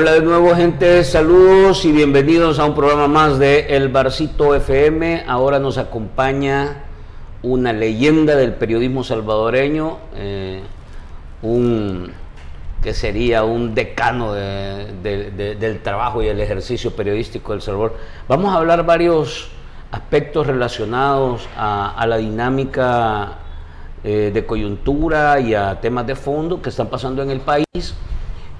Hola de nuevo gente, saludos y bienvenidos a un programa más de El Barcito FM. Ahora nos acompaña una leyenda del periodismo salvadoreño, eh, un que sería un decano del trabajo y el ejercicio periodístico del Salvador. Vamos a hablar varios aspectos relacionados a, la dinámica eh, de coyuntura y a temas de fondo que están pasando en el país,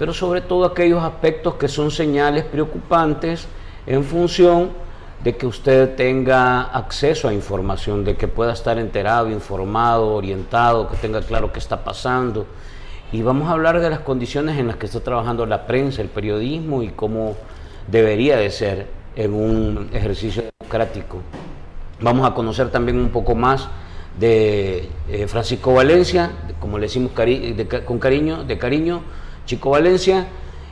pero sobre todo aquellos aspectos que son señales preocupantes en función de que usted tenga acceso a información, de que pueda estar enterado, informado, orientado, que tenga claro qué está pasando. Y vamos a hablar de las condiciones en las que está trabajando la prensa, el periodismo y cómo debería de ser en un ejercicio democrático. Vamos a conocer también un poco más de eh, Francisco Valencia, como le decimos con cariño, de cariño, Chico Valencia,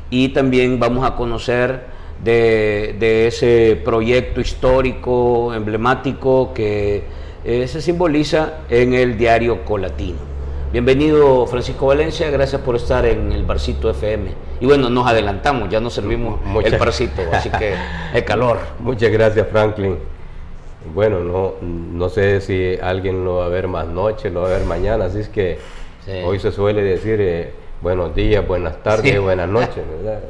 y también vamos a conocer de, ese proyecto histórico, emblemático que eh, se simboliza en el diario Colatino. Bienvenido Francisco Valencia, gracias por estar en el Barcito FM. Y bueno, nos adelantamos, ya nos servimos el barcito, así que el calor. Muchas gracias Franklin. Bueno, no, no sé si alguien lo va a ver más noche, lo va a ver mañana, así es que hoy se suele decir... Eh, buenos días, buenas tardes, buenas noches, ¿verdad?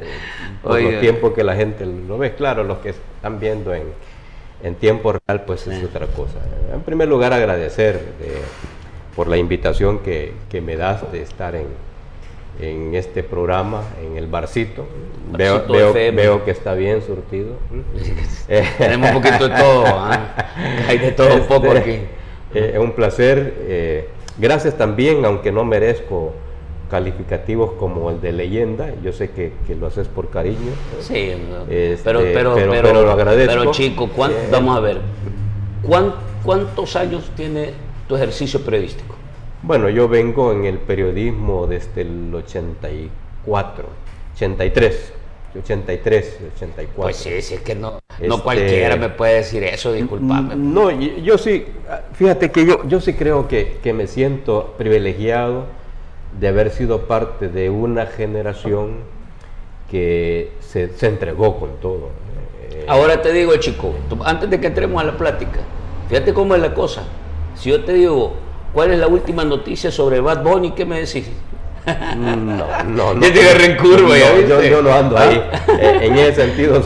Por los tiempos que la gente lo ve, claro, los que están viendo en, en tiempo real, pues es otra cosa. En primer lugar, agradecer por la invitación que, que, me das de estar en, en este programa, en el barcito. Veo, veo, veo, que está bien surtido. Tenemos un poquito de todo, ¿ah? hay de todo un poco este, aquí. Eh, es un placer. Eh, gracias también, aunque no merezco calificativos como el de leyenda, yo sé que, lo haces por cariño. Sí, este, pero, pero, pero, lo agradezco. Pero chico, vamos a ver, ¿cuántos años tiene tu ejercicio periodístico? Bueno, yo vengo en el periodismo desde el 84, 83. 83, 84. Pues sí, sí, es que no, no este, cualquiera me puede decir eso, disculpame. No, yo, sí, fíjate que yo, yo sí creo que, que me siento privilegiado de haber sido parte de una generación que se, entregó con todo. Eh, Ahora te digo, chico, antes de que entremos a la plática, fíjate cómo es la cosa. Si yo te digo, ¿cuál es la última noticia sobre Bad Bunny? ¿Qué me decís? No, no, no. Yo, yo, no ando ahí. ¿Ah? Eh, en ese sentido,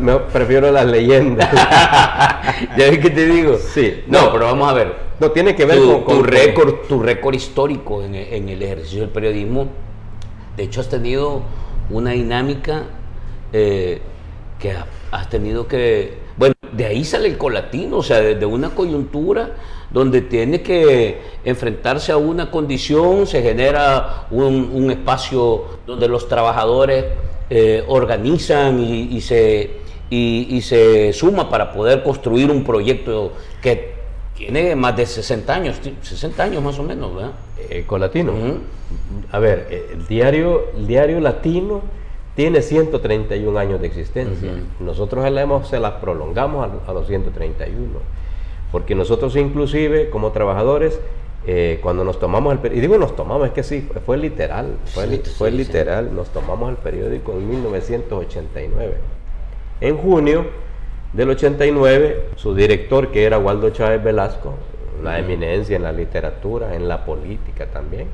me prefiero las leyendas. ¿Ya ves qué te digo? Sí. No, pero vamos a ver. No, tiene que ver con, tu récord, tu récord histórico en, el ejercicio del periodismo. De hecho, has tenido una dinámica eh, que has tenido que. Bueno, de ahí sale el colatino, o sea, desde una coyuntura donde tiene que enfrentarse a una condición, se genera un, espacio donde los trabajadores eh, organizan y, se, y, se suma para poder construir un proyecto que tiene más de 60 años, 60 años más o menos, ¿verdad? Eh, Colatino. A ver, eh, el diario, el diario latino tiene 131 años de existencia. Nosotros se las prolongamos a, los 131. Porque nosotros inclusive como trabajadores, eh, cuando nos tomamos el periódico, y digo nos tomamos, es que sí, fue literal, fue, literal, nos tomamos el periódico en 1989. En junio del 89, su director, que era Waldo Chávez Velasco, una eminencia en la literatura, en la política también,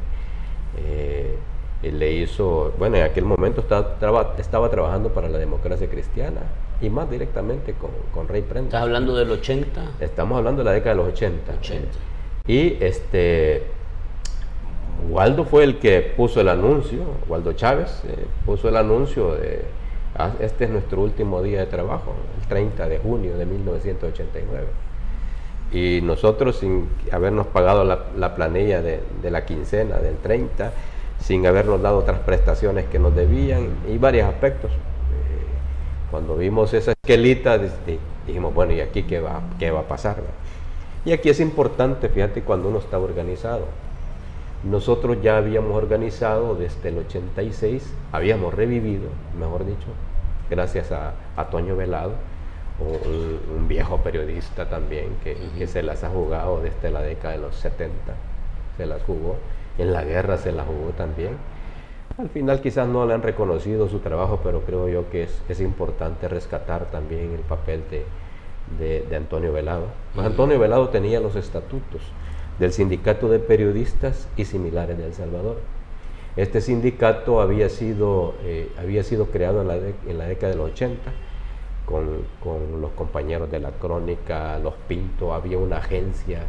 eh, le hizo, bueno, en aquel momento estaba, estaba, trabajando para la democracia cristiana y más directamente con, con Rey Prenda. ¿Estás hablando del 80? Estamos hablando de la década de los 80. Y este, Waldo fue el que puso el anuncio, Waldo Chávez eh, puso el anuncio de, este es nuestro último día de trabajo, el 30 de junio de 1989. Y nosotros, sin habernos pagado la, la planilla de, de la quincena del 30, sin habernos dado otras prestaciones que nos debían y varios aspectos. Eh, cuando vimos esa esquelita, dijimos, bueno, ¿y aquí qué va, qué va a pasar? Y aquí es importante, fíjate, cuando uno está organizado. Nosotros ya habíamos organizado desde el 86, habíamos revivido, mejor dicho, gracias a, a Toño Velado, un, viejo periodista también que, que se las ha jugado desde la década de los 70, se las jugó en la guerra se la jugó también. Al final quizás no le han reconocido su trabajo, pero creo yo que es, es importante rescatar también el papel de, de, Antonio Velado. Pues Antonio Velado tenía los estatutos del Sindicato de Periodistas y similares de El Salvador. Este sindicato había sido, eh, había sido creado en la, década de los 80 con, con, los compañeros de la crónica, los Pinto, había una agencia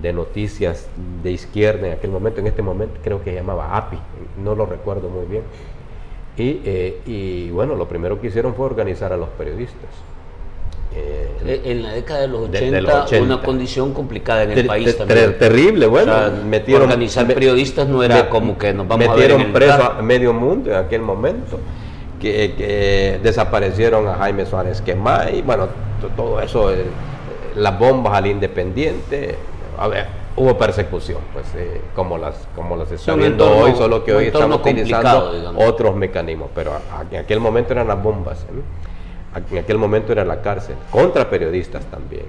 de noticias de izquierda en aquel momento, en este momento creo que se llamaba API, no lo recuerdo muy bien. Y, eh, y bueno, lo primero que hicieron fue organizar a los periodistas. Eh, en la década de los 80, una condición complicada en el país también. terrible, bueno. metieron, organizar periodistas no era como que nos vamos a ver en preso a medio mundo en aquel momento. Que, desaparecieron a Jaime Suárez Quemay, bueno, todo eso, eh, las bombas al Independiente, a ver, hubo persecución, pues eh, como las como las está viendo hoy, solo que hoy estamos utilizando otros mecanismos, pero en aquel momento eran las bombas, ¿eh? En aquel momento era la cárcel, contra periodistas también.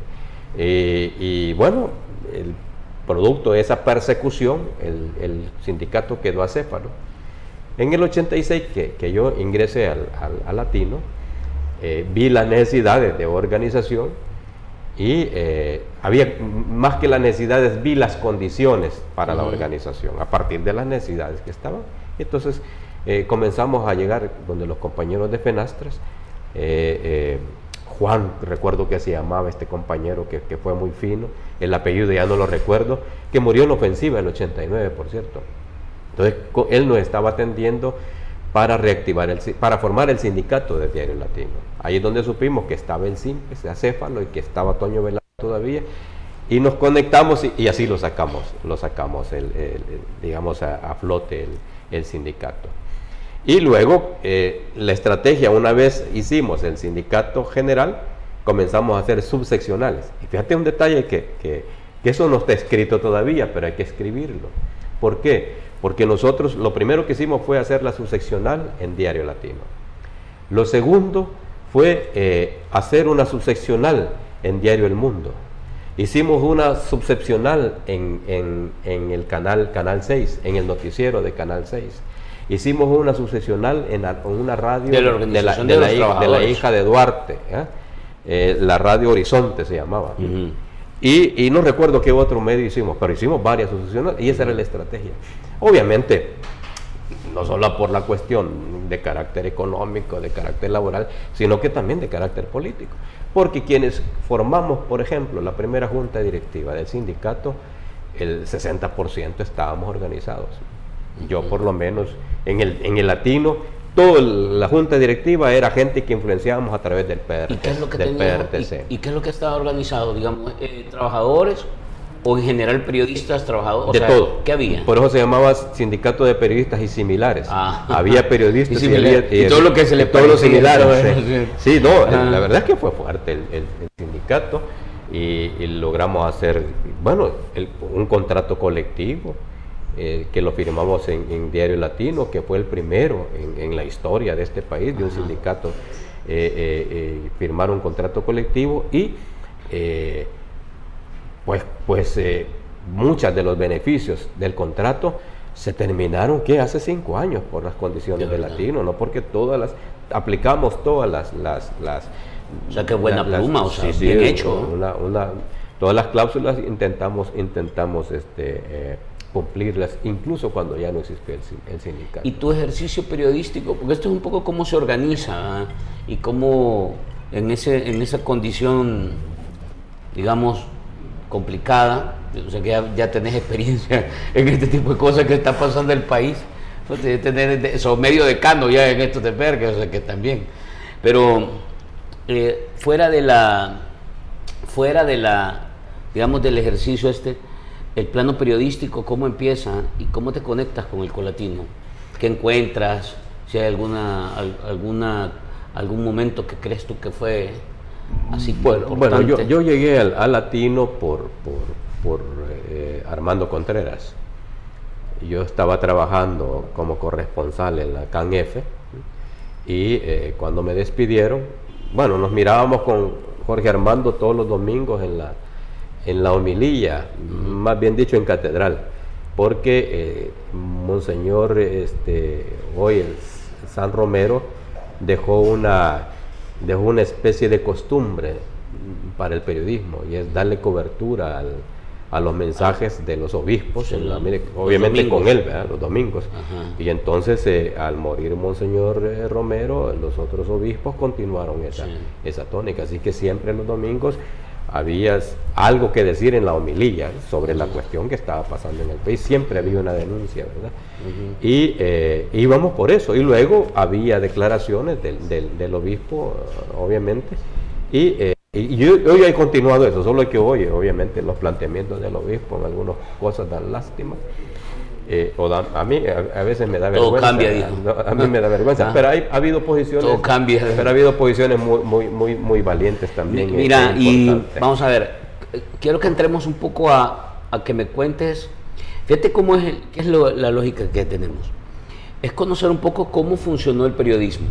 y bueno, el producto de esa persecución, el, sindicato quedó acéfalo. En el 86 que, que yo ingresé al, Latino, eh, vi las necesidades de organización y eh, había más que las necesidades, vi las condiciones para la organización a partir de las necesidades que estaban. Entonces eh, comenzamos a llegar donde los compañeros de Fenastras, eh, Juan, recuerdo que se llamaba este compañero que, fue muy fino, el apellido ya no lo recuerdo, que murió en ofensiva en el 89, por cierto. Entonces él nos estaba atendiendo para reactivar el, para formar el sindicato de Diario Latino. Ahí es donde supimos que estaba el CIMPES, Acéfalo y que estaba Toño Velasco todavía y nos conectamos y, así lo sacamos, lo sacamos el, digamos a, flote el, sindicato. Y luego eh, la estrategia, una vez hicimos el sindicato general, comenzamos a hacer subseccionales. Y fíjate un detalle que, que, eso no está escrito todavía, pero hay que escribirlo. ¿Por qué? porque nosotros lo primero que hicimos fue hacer la subseccional en Diario Latino. Lo segundo fue eh, hacer una subseccional en Diario El Mundo. Hicimos una subseccional en, el canal, canal 6, en el noticiero de Canal 6. Hicimos una subseccional en, una radio de la, hija de Duarte, ¿eh? Eh, la radio Horizonte se llamaba. y, no recuerdo qué otro medio hicimos, pero hicimos varias subseccionales y esa era la estrategia. Obviamente, no solo por la cuestión de carácter económico, de carácter laboral, sino que también de carácter político. Porque quienes formamos, por ejemplo, la primera junta directiva del sindicato, el 60% estábamos organizados. Yo por lo menos en el, en el latino, toda la junta directiva era gente que influenciábamos a través del, PRT, ¿Y qué es lo que del PRTC. ¿y, qué es lo que estaba organizado? Digamos, eh, trabajadores o en general periodistas, trabajadores? de todo. ¿Qué había? Por eso se llamaba Sindicato de Periodistas y Similares. Ah. Había periodistas y, todo lo que se le todos los similares. Sí, no, la verdad es que fue fuerte el, sindicato y, logramos hacer, bueno, un contrato colectivo. Eh, que lo firmamos en, Diario Latino, que fue el primero en, la historia de este país, de un sindicato, eh, eh, firmar un contrato colectivo y pues, pues eh, muchas de los beneficios del contrato se terminaron que hace cinco años por las condiciones de, latino, no porque todas las aplicamos todas las las, las o sea qué buena pluma, o sea, bien hecho. Una, una, todas las cláusulas intentamos intentamos este eh, cumplirlas, incluso cuando ya no existe el, sindicato. Y tu ejercicio periodístico, porque esto es un poco cómo se organiza ¿ah? y cómo en, ese, en esa condición, digamos, complicada, o sea que ya, tenés experiencia en este tipo de cosas que está pasando en el país, pues tener, sos medio decano ya en esto de ver, o sea que también. Pero eh, fuera de la, fuera de la, digamos, del ejercicio este, el plano periodístico, ¿cómo empieza y cómo te conectas con el colatino? ¿Qué encuentras? Si hay alguna, alguna, algún momento que crees tú que fue Así bueno, bueno yo, yo, llegué al, latino por, por, eh, Armando Contreras. Yo estaba trabajando como corresponsal en la CANF y eh, cuando me despidieron, bueno, nos mirábamos con Jorge Armando todos los domingos en la, en la homilía, más bien dicho en catedral. porque eh, Monseñor este, hoy el San Romero dejó una, dejó una especie de costumbre para el periodismo y es darle cobertura al, a los mensajes de los obispos, obviamente con él, los domingos. Y entonces, eh, al morir Monseñor eh, Romero, los otros obispos continuaron esa, esa tónica. Así que siempre los domingos había algo que decir en la homilía sobre la cuestión que estaba pasando en el país. Siempre había una denuncia, ¿verdad? Y eh, íbamos por eso. Y luego había declaraciones del, del, obispo, obviamente. Y y, hoy he continuado eso, solo que hoy, obviamente, los planteamientos del obispo en algunas cosas dan lástima. Eh, o a mí a, veces me da vergüenza. Todo cambia, a mí me da vergüenza, pero hay, ha habido posiciones. Todo cambia. Pero ha habido posiciones muy, muy, muy, muy valientes también. Mira, y vamos a ver, quiero que entremos un poco a, a que me cuentes, fíjate cómo es, qué es la lógica que tenemos. Es conocer un poco cómo funcionó el periodismo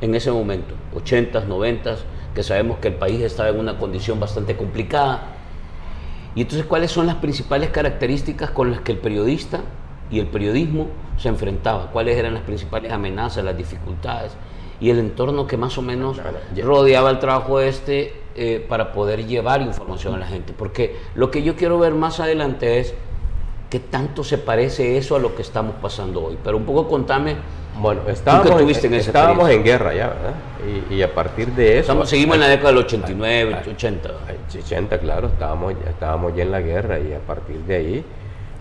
en ese momento, 80s, 90s que sabemos que el país estaba en una condición bastante complicada. Y entonces, ¿cuáles son las principales características con las que el periodista y el periodismo se enfrentaba? ¿Cuáles eran las principales amenazas, las dificultades y el entorno que más o menos rodeaba el trabajo este eh, para poder llevar información a la gente? Porque lo que yo quiero ver más adelante es qué tanto se parece eso a lo que estamos pasando hoy. Pero un poco contame bueno, estábamos, en, estábamos en guerra ya, ¿verdad? Y, a partir de eso... seguimos en la década del 89, 80. 80, claro, estábamos, estábamos ya en la guerra y a partir de ahí,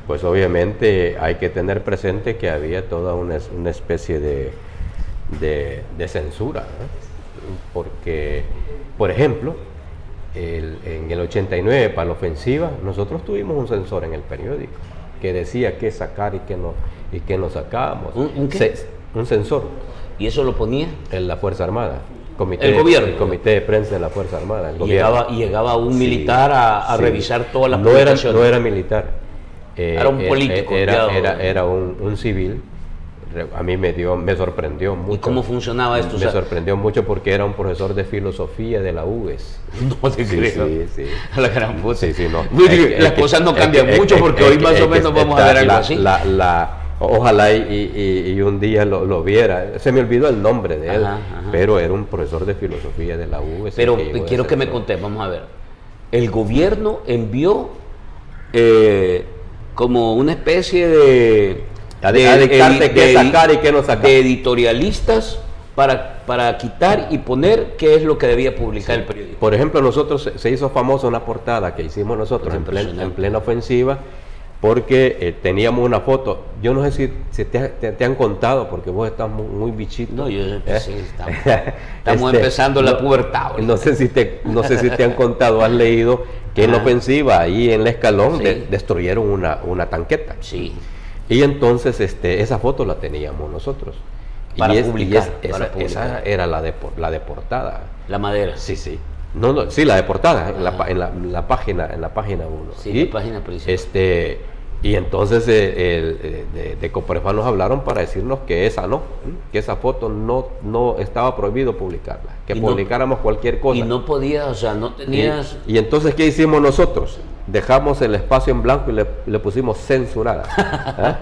pues obviamente hay que tener presente que había toda una, especie de, de, censura, porque, por ejemplo, en el 89 para la ofensiva, nosotros tuvimos un censor en el periódico que decía qué sacar y qué no, y qué no sacábamos. ¿Un, un censor. ¿Y eso lo ponía? En la Fuerza Armada. Comité, el gobierno. El comité de prensa de la Fuerza Armada. y llegaba, llegaba un militar a, revisar todas las no era, no era militar. era un eh, político. Era, era, era un, civil. A mí me dio, me sorprendió mucho. ¿Y cómo funcionaba esto? Me sorprendió mucho porque era un profesor de filosofía de la UES. No te creo. Sí, sí. La gran puta. Sí, sí, no. Las cosas no cambian mucho porque hoy más o menos vamos a ver algo así. La, la, Ojalá y, un día lo, viera. Se me olvidó el nombre de él, pero era un profesor de filosofía de la U. Pero quiero que me conté, vamos a ver. El gobierno envió eh, como una especie de... de, qué sacar y qué no sacar. De editorialistas para, para quitar y poner qué es lo que debía publicar el periódico. Por ejemplo, nosotros se hizo famosa una portada que hicimos nosotros en en plena ofensiva porque eh, teníamos una foto. Yo no sé si, te, han contado, porque vos estás muy, bichito. No, yo ¿Eh? sí, estamos, estamos este, empezando la pubertad. No sé, si te, no sé si te han contado, has leído que en la ofensiva, ahí en el escalón, destruyeron una, una tanqueta. Sí. Y entonces este, esa foto la teníamos nosotros. Para publicar. esa, era la de, la de portada. La madera. Sí, sí. No, no, sí, la de portada, en, la, en, la, página en la página 1. Sí, y, la página principal. Este, y entonces eh, eh, de, de Coprefa nos hablaron para decirnos que esa no, que esa foto no, no estaba prohibido publicarla, que publicáramos cualquier cosa. Y no podías, o sea, no tenías... Y, entonces, ¿qué hicimos nosotros? Dejamos el espacio en blanco y le, pusimos censurada. ¿Ah?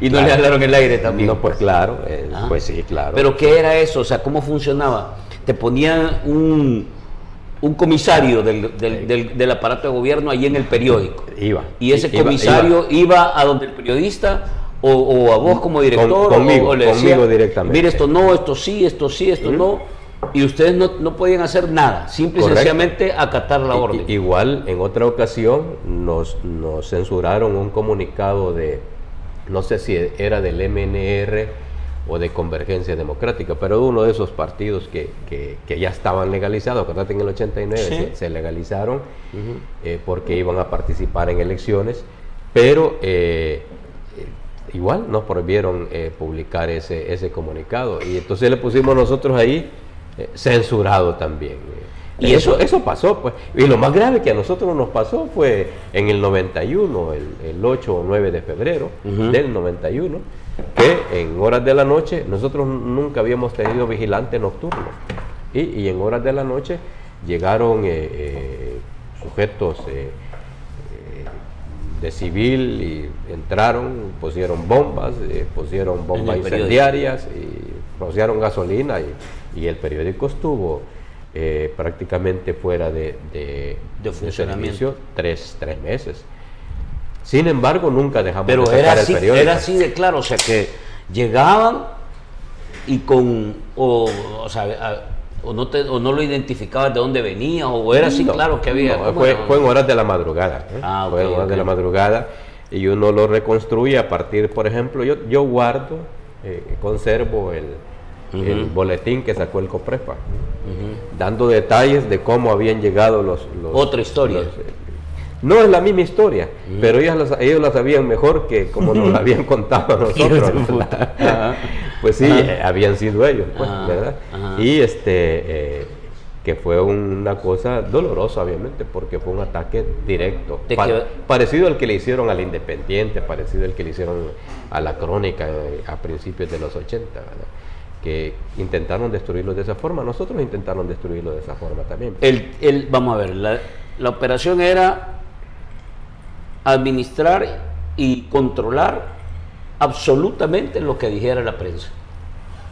y no, le hablaron el aire también. No, pues claro, eh, ah. pues sí, claro. Pero ¿qué era eso? O sea, ¿cómo funcionaba? Te ponían un, un comisario del, del, aparato de gobierno allí en el periódico. Iba. Y ese comisario iba, a donde el periodista o, a vos como director conmigo, o, le decía, conmigo directamente. mire esto no, esto sí, esto sí, esto no. Y ustedes no, no, podían hacer nada, simple y sencillamente acatar la orden. Igual, en otra ocasión nos, nos censuraron un comunicado de, no sé si era del MNR o de Convergencia Democrática, pero uno de esos partidos que, que, ya estaban legalizados, acuérdate en el 89 se, legalizaron eh, porque iban a participar en elecciones, pero eh, igual nos prohibieron eh, publicar ese, ese comunicado y entonces le pusimos nosotros ahí censurado también. Y eso, eso pasó, pues. Y lo más grave que a nosotros nos pasó fue en el 91, el, el 8 o 9 de febrero del 91, que en horas de la noche, nosotros nunca habíamos tenido vigilante nocturno, y, en horas de la noche llegaron eh, eh, sujetos eh, de civil y entraron, pusieron bombas, pusieron bombas incendiarias y rociaron gasolina y, el periódico estuvo prácticamente fuera de, de, servicio tres, tres, meses. Sin embargo, nunca dejamos Pero de sacar era así, el periódico. Era así de claro, o sea que llegaban y con, o, o sea, o no, te, o no lo identificabas de dónde venía, o era así, claro que había. fue, en horas de la madrugada. ¿eh? Ah, fue en horas de la madrugada y uno lo reconstruye a partir, por ejemplo, yo, yo guardo, eh, conservo el, el, boletín que sacó el COPREPA, dando detalles de cómo habían llegado los... Otra historia. Eh, no es la misma historia, pero ellos, ellos la sabían mejor que como nos la habían contado a nosotros. pues sí, eh, habían sido ellos, pues, ¿verdad? Y este, eh, que fue una cosa dolorosa, obviamente, porque fue un ataque directo. parecido al que le hicieron al Independiente, parecido al que le hicieron a la Crónica eh, a principios de los 80, ¿verdad? que intentaron destruirlo de esa forma. Nosotros intentaron destruirlo de esa forma también. El, el, vamos a ver, la, la operación era administrar y controlar absolutamente lo que dijera la prensa.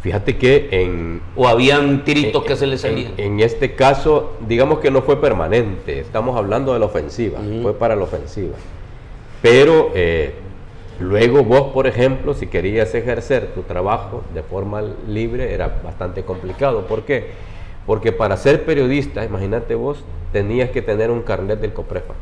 Fíjate que en... O habían tiritos que se les salían. En, este caso, digamos que no fue permanente, estamos hablando de la ofensiva, fue para la ofensiva. Pero eh, luego vos, por ejemplo, si querías ejercer tu trabajo de forma libre, era bastante complicado. ¿Por qué? Porque para ser periodista, imagínate vos, tenías que tener un carnet del COPREFA.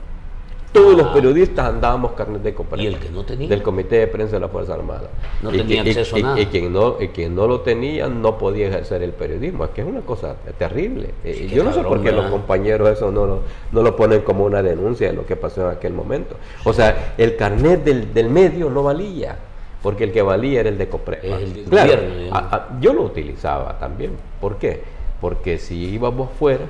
Todos los periodistas andábamos carnet de cooperación. ¿Y el que no tenía? Del Comité de Prensa de la Fuerza Armada. No tenía acceso a nada. Y, quien no, quien no lo tenía no podía ejercer el periodismo. Es que es una cosa terrible. Eh, yo no sé por qué los compañeros eso no lo, no lo ponen como una denuncia de lo que pasó en aquel momento. O sea, el carnet del, medio no valía porque el que valía era el de Coprepa. claro, yo lo utilizaba también. ¿Por qué? Porque si íbamos fuera,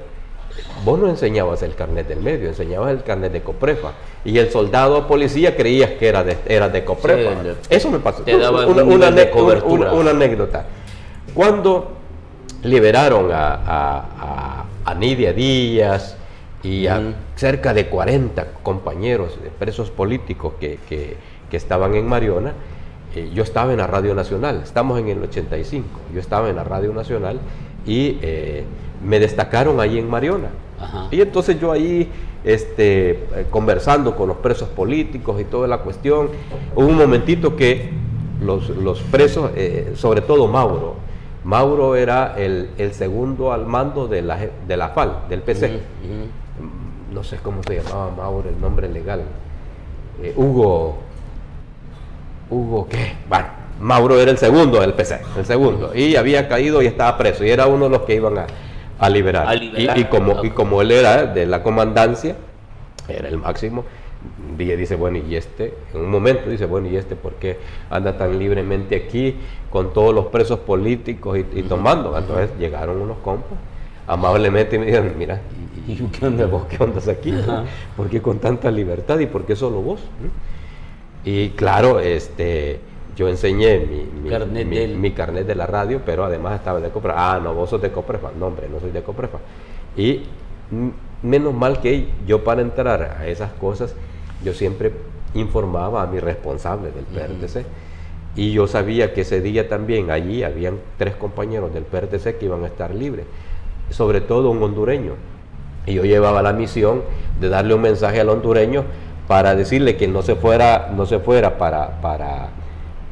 Vos no enseñabas el carnet del medio, enseñabas el carnet de Coprefa. Y el soldado o policía creías que era de, era de Coprefa. Eso me pasó. una, anécdota. Cuando liberaron a, a, Nidia Díaz y a cerca de 40 compañeros presos políticos que, estaban en Mariona, eh, yo estaba en la Radio Nacional, estamos en el 85, yo estaba en la Radio Nacional y eh, me destacaron ahí en Mariona. Y entonces yo ahí, este, eh, conversando con los presos políticos y toda la cuestión, hubo un momentito que los, presos, eh, sobre todo Mauro, Mauro era el, segundo al mando de la, de la FAL, del PC. No sé cómo se llamaba Mauro, el nombre legal. Eh, Hugo, Hugo, ¿qué? Bueno, Mauro era el segundo del PC, el segundo. Y había caído y estaba preso. Y era uno de los que iban a, a liberar. Y, como, y como él era de la comandancia, era el máximo, dice, bueno, y este, en un momento dice, bueno, y este, ¿por qué anda tan libremente aquí con todos los presos políticos y, tomando? Entonces llegaron unos compas, amablemente, y me dijeron, mira, ¿y, qué onda vos? ¿Qué andas aquí? ¿Por qué con tanta libertad y por qué solo vos? Y claro, este yo enseñé mi, carnet de la radio, pero además estaba de Coprefa. Ah, no, vos sos de Coprefa. No, hombre, no soy de Coprefa. Y menos mal que yo para entrar a esas cosas, yo siempre informaba a mi responsable del PRTC. Y yo sabía que ese día también allí habían tres compañeros del PRTC que iban a estar libres, sobre todo un hondureño. Y yo llevaba la misión de darle un mensaje al hondureño para decirle que no se fuera, no se fuera para, para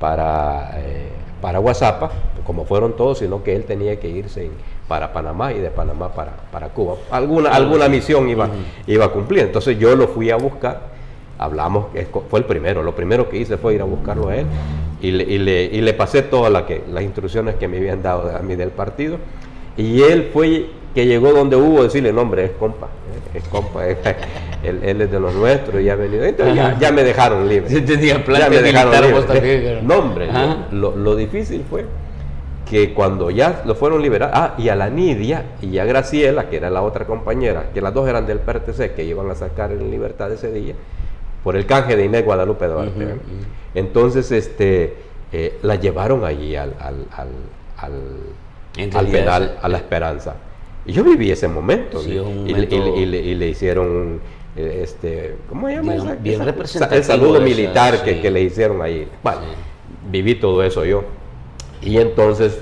para, eh, para WhatsApp, como fueron todos, sino que él tenía que irse para Panamá y de Panamá para, para Cuba. Alguna, alguna misión iba, iba a cumplir. Entonces yo lo fui a buscar, hablamos, fue el primero, lo primero que hice fue ir a buscarlo a él y le, y le, y le pasé todas la las instrucciones que me habían dado a mí del partido. Y él fue que llegó donde hubo decirle, nombre, es compa, eh, es compa, él, es de los nuestros y ha venido. Entonces ya, me dejaron libre. ya me dejaron libre. Nombre, lo, lo, difícil fue que cuando ya lo fueron liberados, ah, y a la Nidia y a Graciela, que era la otra compañera, que las dos eran del PRTC, que iban a sacar en libertad ese día, por el canje de Inés Guadalupe Duarte. Entonces, este, eh, la llevaron allí al, al, al, al, al penal, a la esperanza Y yo viví ese momento. Sí, y, es un y- momento- y- y le, y le hicieron, eh, este, ¿cómo se llama? Bien- esa- bien esa- representativo El saludo esa, militar que, sí. que le hicieron ahí. Bueno, Sí. viví todo eso yo. Y entonces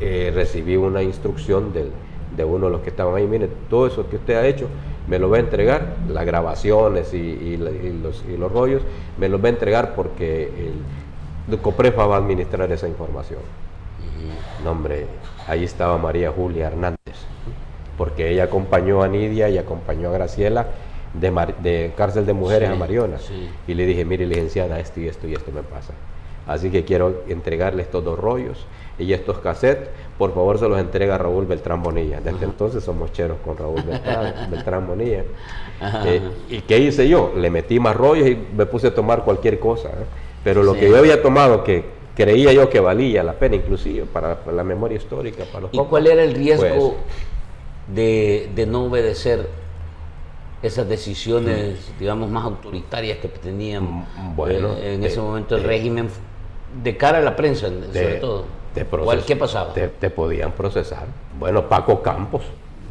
eh, recibí una instrucción del- de uno de los que estaban ahí, mire, todo eso que usted ha hecho, me lo va a entregar, las grabaciones y, y la- y los, y los rollos, me los va a entregar porque el, el COPREFA va a administrar esa información. No, hombre, ahí estaba María Julia Hernández, porque ella acompañó a Nidia y acompañó a Graciela de, Mar- de cárcel de mujeres Sí, a Mariona. sí. Y le dije, mire licenciada, esto y esto y esto me pasa. Así que quiero entregarle estos dos rollos y estos cassettes. Por favor, se los entrega a Raúl Beltrán Bonilla. Desde entonces somos cheros con Raúl Beltrán, Beltrán Bonilla. Eh. ¿Y qué hice yo? Le metí más rollos y me puse a tomar cualquier cosa. ¿eh? Pero lo Sí. que yo había tomado, que creía yo que valía la pena, inclusive para, para la memoria histórica, para los ¿Y cuál era el riesgo pues, de, de no obedecer esas decisiones, digamos, más autoritarias que tenían Mm, bueno, eh, en de- ese momento el de- régimen de cara a la prensa, sobre todo? te ¿Cuál- proces- ¿Qué pasaba? Te, te podían procesar. Bueno, Paco Campos,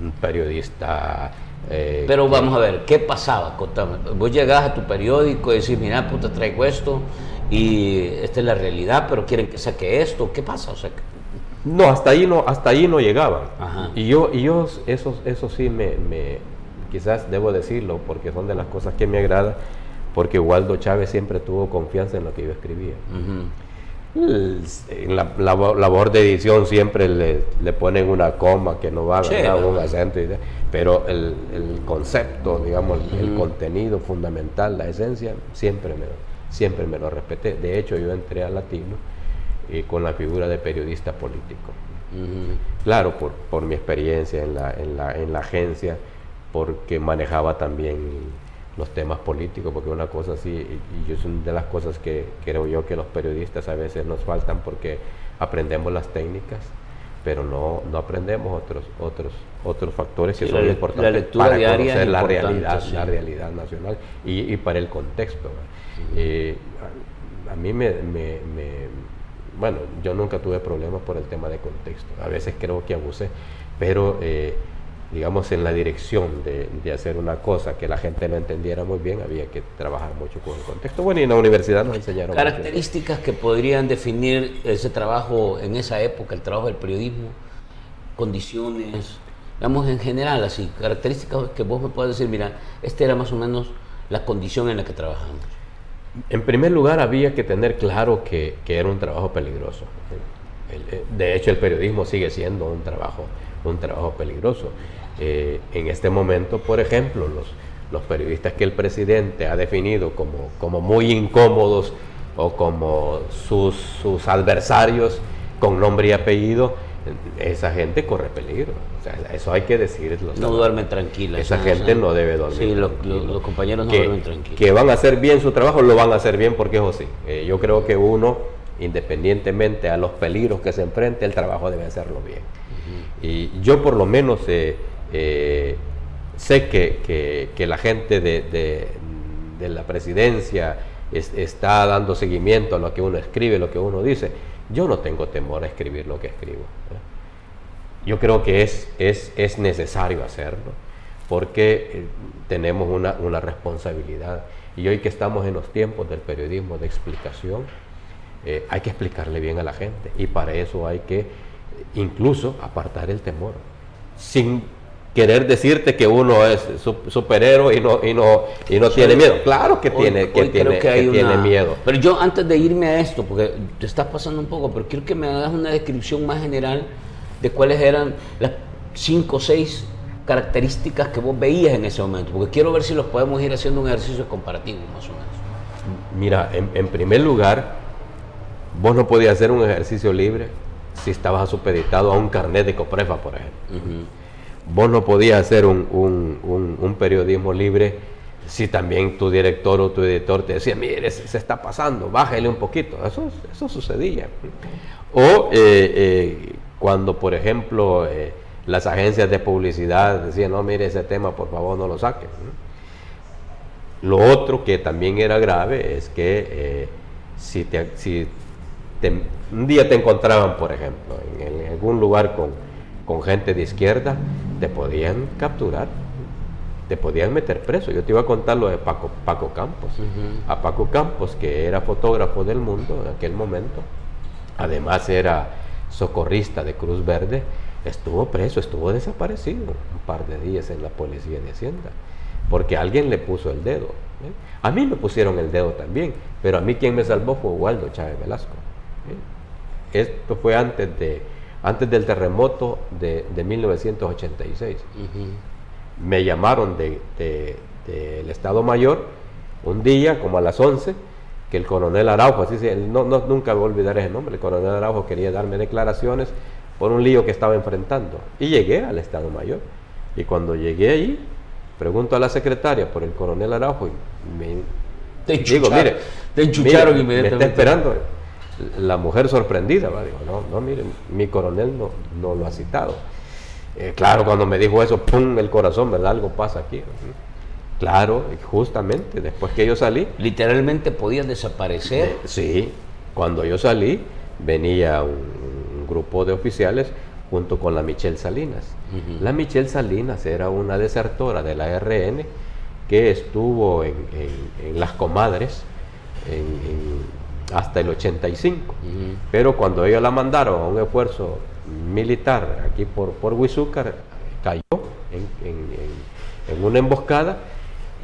un periodista. eh, Pero vamos a ver, ¿qué pasaba? Contame. Vos llegás a tu periódico y decís, mira, puta, traigo esto y esta es la realidad, pero quieren que saque esto. ¿Qué pasa? O sea, que- No, hasta ahí no, hasta ahí no llegaban. Ajá. Y yo, y yo eso, eso sí me, me- quizás debo decirlo, porque son de las cosas que me agrada, porque Waldo Chávez siempre tuvo confianza en lo que yo escribía. En la labor, labor de edición siempre le, le ponen una coma que no va. ¿verdad? un acento, y pero el, el concepto, digamos, el contenido fundamental, la esencia, siempre me, siempre me lo respeté. De hecho, yo entré a Latino eh, con la figura de periodista político. Claro, por, por mi experiencia en la, en, la, en la agencia, porque manejaba también los temas políticos, porque una cosa así, y, y yo es una de las cosas que creo yo que los periodistas a veces nos faltan porque aprendemos las técnicas, pero no, no aprendemos otros, otros, otros factores que Sí, son la importantes la para conocer la realidad, sí. la realidad nacional y, y para el contexto. ¿verdad? Eh, a, mí me, me- me- bueno, yo nunca tuve problemas por el tema de contexto. A veces creo que abusé, pero eh, digamos en la dirección de, de hacer una cosa que la gente no entendiera muy bien, había que trabajar mucho con el contexto. Bueno, y en la universidad nos enseñaron mucho. Características que podrían definir ese trabajo en esa época, el trabajo del periodismo, condiciones, digamos en general así, características que vos me puedas decir, mira, esta era más o menos la condición en la que trabajamos. En primer lugar, había que tener claro que, que era un trabajo peligroso. El- de hecho, el periodismo sigue siendo un trabajo, un trabajo peligroso. Eh, en este momento, por ejemplo, los, los periodistas que el presidente ha definido como, como muy incómodos o como sus, sus adversarios con nombre y apellido, esa gente corre peligro. O sea, eso hay que decirlo. No duermen tranquilas. Esa ¿no? gente O sea, no debe dormir. Sí, los, compañeros no que, duermen tranquilos. que van a hacer bien su trabajo, lo van a hacer bien porque es así. Eh, yo creo que uno, independientemente a los peligros que se enfrente, el trabajo debe hacerlo bien. Y yo por lo menos eh, eh, sé que, que- que la gente de, de- de la presidencia es- está dando seguimiento a lo que uno escribe, lo que uno dice. Yo no tengo temor a escribir lo que escribo. ¿eh? Yo creo que es, es, es necesario hacerlo porque eh, tenemos una, una responsabilidad. Y hoy que estamos en los tiempos del periodismo de explicación, eh, hay que explicarle bien a la gente. Y para eso hay que incluso apartar el temor. Sin querer decirte que uno es su- superhéroe y no, y no, y no tiene miedo. Claro que Hoy- tiene, que hoy tiene, que tiene una- miedo. Pero yo antes de irme a esto, porque te estás pasando un poco, pero quiero que me hagas una descripción más general de cuáles eran las cinco o seis características que vos veías en ese momento, porque quiero ver si los podemos ir haciendo un ejercicio comparativo más o menos. Mira, en, en primer lugar, vos no podías hacer un ejercicio libre si estabas supeditado a un carnet de Coprefa, por ejemplo. Vos no podías hacer un, un- un- periodismo libre si también tu director o tu editor te decía, mire, se, se está pasando, bájale un poquito. Eso, eso sucedía. O eh, eh, cuando, por ejemplo, eh, las agencias de publicidad decían, no, mire, ese tema por favor no lo saques. Lo otro que también era grave es que si, te, si un día te encontraban, por ejemplo, en, en algún lugar con, con gente de izquierda, te podían capturar, te podían meter preso. Yo te iba a contar lo de Paco, Paco Campos. A Paco Campos, que era fotógrafo del mundo en aquel momento, además era socorrista de Cruz Verde, estuvo preso, estuvo desaparecido un par de días en la policía de Hacienda, porque alguien le puso el dedo. ¿eh? A mí me pusieron el dedo también, pero a mí quien me salvó fue Waldo Chávez Velasco. ¿eh? Esto fue antes, de, antes del terremoto de, 1986. Me llamaron del de, Estado Mayor un día, como a las 11, que el coronel Araujo, así se, no, nunca voy a olvidar ese nombre, el coronel Araujo quería darme declaraciones por un lío que estaba enfrentando. Y llegué al Estado Mayor. Y cuando llegué ahí, pregunto a la secretaria por el coronel Araujo y me te digo, mire, te enchucharon inmediatamente. Me está esperando la mujer sorprendida, ¿va? digo, no, no, mire, mi coronel no, no lo ha citado. Eh, claro, cuando me dijo eso, pum, el corazón, ¿verdad? Algo pasa aquí. Claro, justamente, después que yo salí. Literalmente podían desaparecer. Eh, sí, cuando yo salí, venía un, grupo de oficiales junto con la Michelle Salinas. La Michelle Salinas era una desertora de la RN que estuvo en, las comadres hasta el 85. Pero cuando ellos la mandaron a un esfuerzo militar aquí por, por Huizúcar, cayó en una emboscada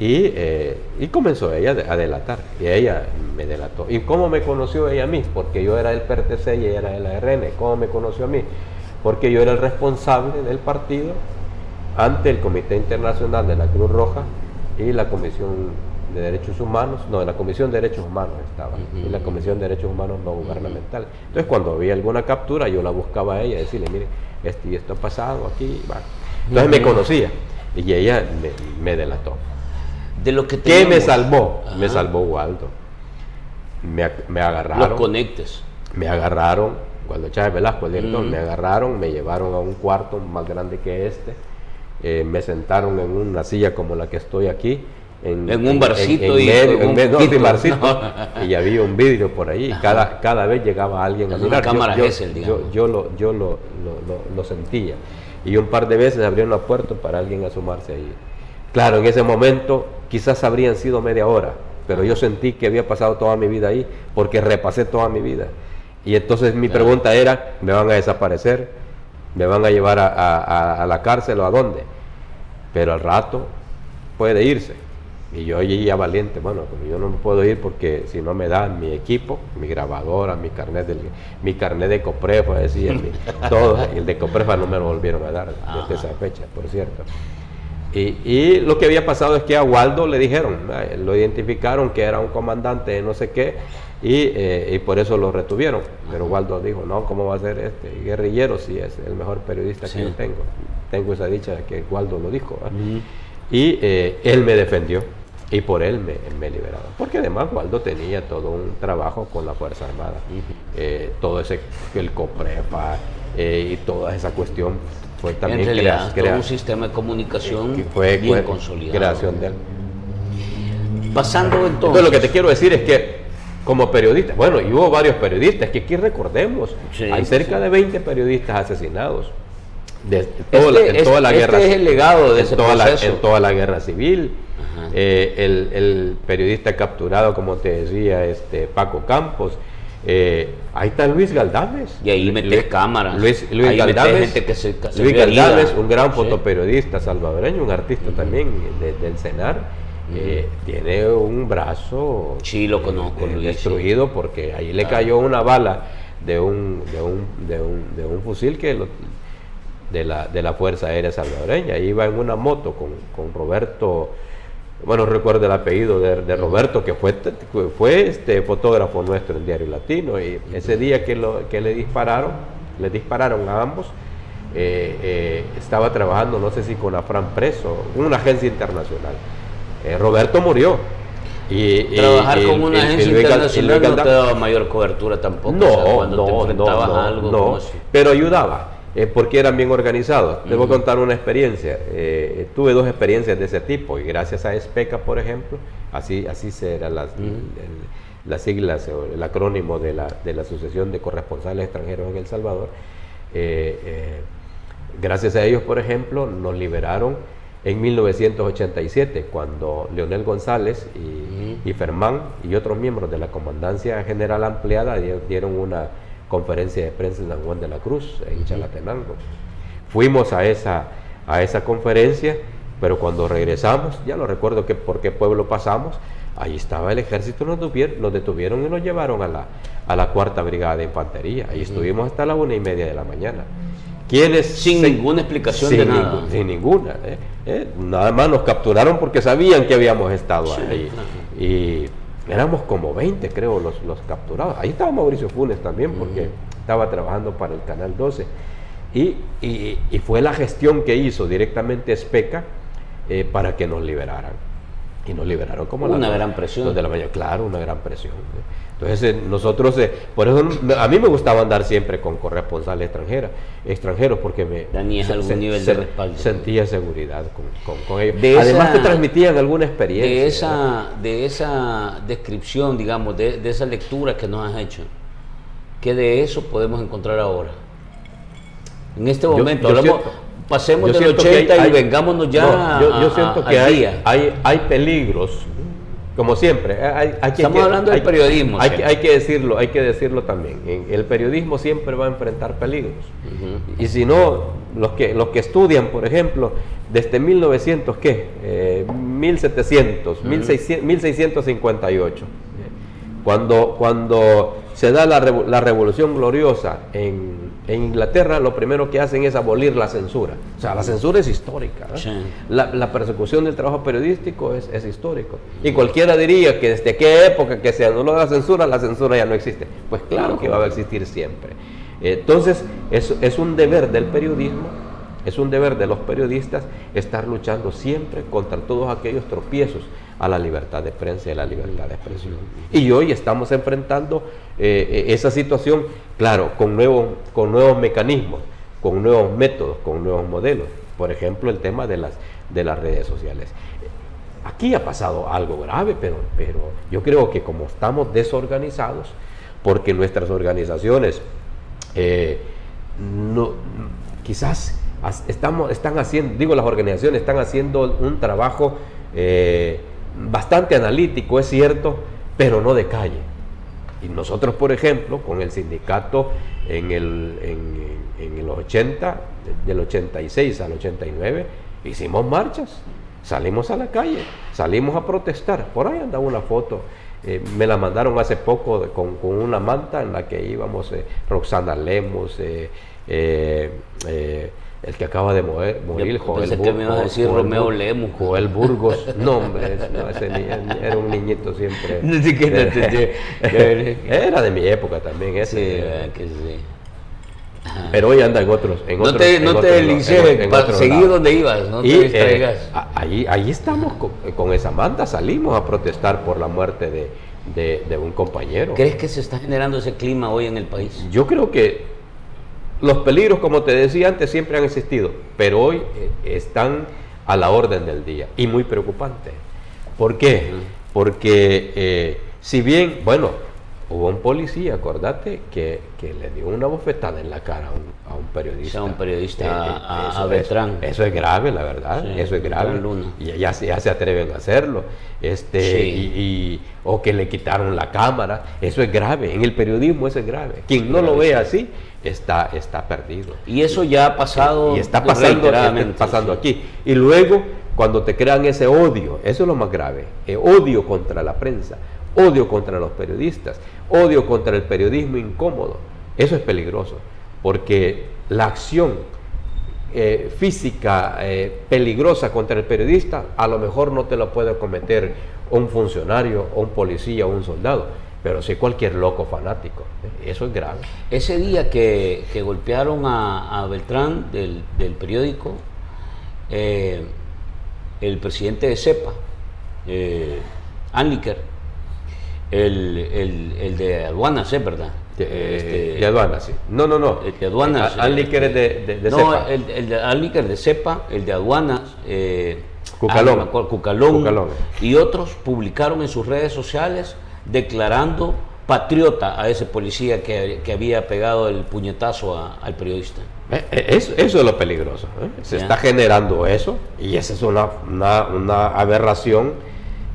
eh, y, comenzó ella a delatar, y ella me delató. ¿Y cómo me conoció ella a mí? Porque yo era el PRTC y ella era el ARN. ¿Cómo me conoció a mí? Porque yo era el responsable del partido ante el Comité Internacional de la Cruz Roja y la Comisión de Derechos Humanos, no, la Comisión de Derechos Humanos estaba, y la Comisión de Derechos Humanos no gubernamental. Entonces, cuando había alguna captura, yo la buscaba a ella, decirle, mire, esto y esto ha pasado aquí. Entonces me conocía y ella me delató de lo que ¿Qué me salvó? Me salvó Waldo. Me, agarraron. Los conectes. Me agarraron, cuando Chávez Velasco, el me agarraron, me llevaron a un cuarto más grande que este, eh, me sentaron en una silla como la que estoy aquí. En, un barcito y un barcito, y había un vidrio por ahí. Cada, cada vez llegaba alguien a mirar. Yo, yo, yo, lo, yo lo, lo, lo, sentía. Y un par de veces abrieron la puerta para alguien asomarse ahí. Claro, en ese momento quizás habrían sido media hora, pero yo sentí que había pasado toda mi vida ahí porque repasé toda mi vida. Y entonces mi pregunta era, ¿me van a desaparecer? ¿Me van a llevar a, la cárcel o a dónde? Pero al rato puede irse. Y yo ya valiente, bueno, yo no me puedo ir porque si no me dan mi equipo, mi grabadora, mi carnet, del, mi carnet de Coprefa, decía, todo, y el de Coprefa no me lo volvieron a dar desde esa fecha, por cierto. Y, lo que había pasado es que a Waldo le dijeron, lo identificaron que era un comandante de no sé qué y, eh, por eso lo retuvieron. Pero Waldo dijo, no, ¿cómo va a ser este guerrillero si es el mejor periodista que yo tengo? Tengo esa dicha de que Waldo lo dijo. Y eh, él me defendió y por él me, me, liberaron. Porque además Waldo tenía todo un trabajo con la Fuerza Armada. Eh, todo ese, el COPREPA y toda esa cuestión fue también en realidad, un sistema de comunicación que fue, bien consolidado. Creación de Pasando entonces. Entonces lo que te quiero decir es que como periodista, bueno, y hubo varios periodistas, que aquí recordemos, hay cerca de 20 periodistas asesinados. De, toda, la, en toda la este guerra es el legado de ese toda la, en toda la guerra civil. Eh, el, el, periodista capturado como te decía este Paco Campos. Eh, ahí está Luis Galdames. Y ahí metes cámaras. Luis, Luis Galdames, Luis Galdames, un gran fotoperiodista salvadoreño, un artista también del CENAR. Eh, tiene un brazo sí, lo conozco, destruido porque ahí le cayó una bala de un, de un, de un, de un fusil que de, la, de la Fuerza Aérea Salvadoreña. Iba en una moto con, con Roberto bueno, recuerdo el apellido de, Roberto, que fue, fue este fotógrafo nuestro en Diario Latino, y ese día que, lo, que le dispararon, le dispararon a ambos, eh, eh, estaba trabajando, no sé si con Afran Preso, una agencia internacional. Eh, Roberto murió. Y, Trabajar con una agencia internacional no te daba mayor cobertura tampoco. No, cuando no, te enfrentabas no, a algo no, pero ayudaba eh, porque eran bien organizados. Te voy a contar una experiencia. Eh, tuve dos experiencias de ese tipo y gracias a ESPECA, por ejemplo, así, así serán las, las siglas o el acrónimo de la, de la Asociación de Corresponsales Extranjeros en El Salvador, eh, Gracias a ellos, por ejemplo, nos liberaron en 1987, cuando Leonel González y, y Fermán y otros miembros de la Comandancia General Ampliada dieron una conferencia de prensa en San Juan de la Cruz, en Chalatenango. Fuimos a esa, a esa conferencia, pero cuando regresamos, ya no recuerdo que, por qué pueblo pasamos, ahí estaba el ejército, nos detuvieron, nos detuvieron y nos llevaron a la, a la cuarta brigada de infantería. Ahí estuvimos hasta la una y media de la mañana. ¿Quiénes? Sin ninguna explicación de nada. sin ninguna. ¿eh? ¿Eh? Nada más nos capturaron porque sabían que habíamos estado ahí. Y éramos como 20, creo, los, los capturados. Ahí estaba Mauricio Funes también, porque estaba trabajando para el Canal 12. Y, y, fue la gestión que hizo directamente Especa eh, para que nos liberaran. Y nos liberaron como una gran presión. De la mañana. Claro, una gran presión. Entonces eh, nosotros, eh, por eso a mí me gustaba andar siempre con corresponsales extranjeras, extranjeros, porque me algún nivel de respaldo. sentía seguridad con, ellos. Además te transmitían alguna experiencia. De esa, de esa descripción, digamos, de, esa lectura que nos has hecho, ¿qué de eso podemos encontrar ahora? En este momento, pasemos del 80 y vengámonos ya yo, siento que hay, hay, hay peligros como siempre, hay, estamos hablando del periodismo. Hay, hay, que decirlo, hay que decirlo también. El periodismo siempre va a enfrentar peligros. Y si no, los que, los que estudian, por ejemplo, desde 1900, ¿qué? 1700, 1658, cuando, cuando se da la, la revolución gloriosa en, Inglaterra, lo primero que hacen es abolir la censura. O sea, la censura es histórica. ¿eh? La, persecución del trabajo periodístico es, es, histórico. Y cualquiera diría que desde qué época que se anuló la censura, la censura ya no existe. Pues claro que va a existir siempre. Entonces, es, es un deber del periodismo es un deber de los periodistas estar luchando siempre contra todos aquellos tropiezos a la libertad de prensa y a la libertad de expresión. Y hoy estamos enfrentando eh, eh, esa situación, claro, con nuevos, con nuevos mecanismos, con nuevos métodos, con nuevos modelos. Por ejemplo, el tema de las, de las redes sociales. Aquí ha pasado algo grave, pero, pero yo creo que como estamos desorganizados, porque nuestras organizaciones eh, no, quizás estamos, están haciendo, digo las organizaciones están haciendo un trabajo bastante analítico, es cierto, pero no de calle. Y nosotros, por ejemplo, con el sindicato en el, en, en 80, del 86 al 89, hicimos marchas, salimos a la calle, salimos a protestar. Por ahí anda una foto, eh, me la mandaron hace poco con, una manta en la que íbamos eh, Roxana Lemos, el que acaba de morir, morir Joel Burgos. que me a decir Romeo Lemos. Joel Burgos. No, hombre, ese era un niñito siempre. era, de mi época también. Ese, sí, que sí. Pero hoy anda en otros. En no te, no te seguir donde ibas, no te distraigas. Eh, ahí, ahí estamos con, esa manta, salimos a protestar por la muerte de, de, de un compañero. ¿Crees que se está generando ese clima hoy en el país? Yo creo que los peligros, como te decía antes, siempre han existido, pero hoy eh, están a la orden del día y muy preocupante. ¿Por qué? Porque eh, si bien, bueno, hubo un policía, acordate, que, le dio una bofetada en la cara a un, periodista. a un periodista, eh, a, Beltrán. Eso, es grave, la verdad. eso es grave. Y ya, ya, se atreven a hacerlo. Este, y, o que le quitaron la cámara. Eso es grave. En el periodismo eso es grave. Quien no lo ve así está, está perdido. Y eso ya ha pasado. Y está pasando, pasando aquí. Y luego, cuando te crean ese odio, eso es lo más grave, el odio contra la prensa, odio contra los periodistas, odio contra el periodismo incómodo, eso es peligroso, porque la acción eh, física eh, peligrosa contra el periodista a lo mejor no te lo puede cometer un funcionario, un policía un soldado pero sí cualquier loco fanático. Eso es grave. Ese día que, golpearon a, Beltrán del, periódico, eh, el presidente de CEPA, eh, Anliker, el, de aduanas, ¿es verdad? De, este, aduanas, sí. No, no, no. El de aduanas. Eh, Anliker es de, de, no, El, de Anliker de CEPA, el de aduanas. Eh, Cucalón. Cucalón, Cucalón. Y otros publicaron en sus redes sociales declarando patriota a ese policía que, había pegado el puñetazo al periodista. Eh, eh, eso, eso, es lo peligroso. Se está generando eso y esa es una, una, aberración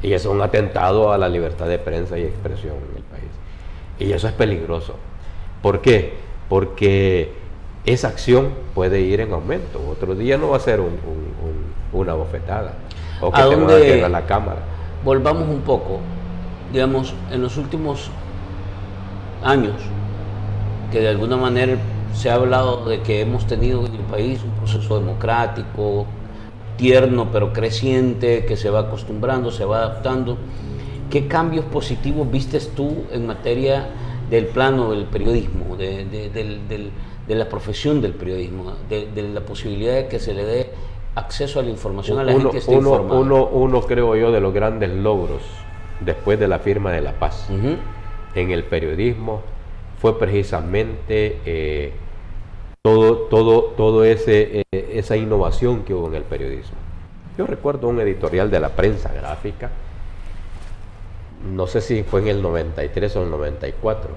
y es un atentado a la libertad de prensa y expresión en el país. Y eso es peligroso. ¿Por qué? Porque esa acción puede ir en aumento. Otro día no va a ser una bofetada o que ¿A te a la cámara. Volvamos un poco. Digamos, en los últimos años, que de alguna manera se ha hablado de que hemos tenido en el país un proceso democrático, tierno pero creciente, que se va acostumbrando, se va adaptando. ¿Qué cambios positivos vistes tú en materia del plano del periodismo, de, la profesión del periodismo, de, la posibilidad de que se le dé acceso a la información a la gente que esté uno, Uno, uno, creo yo, de los grandes logros después de la firma de la paz en el periodismo fue precisamente eh, todo, todo, todo ese, eh, esa innovación que hubo en el periodismo. Yo recuerdo un editorial de la prensa gráfica, no sé si fue en el 93 o el 94,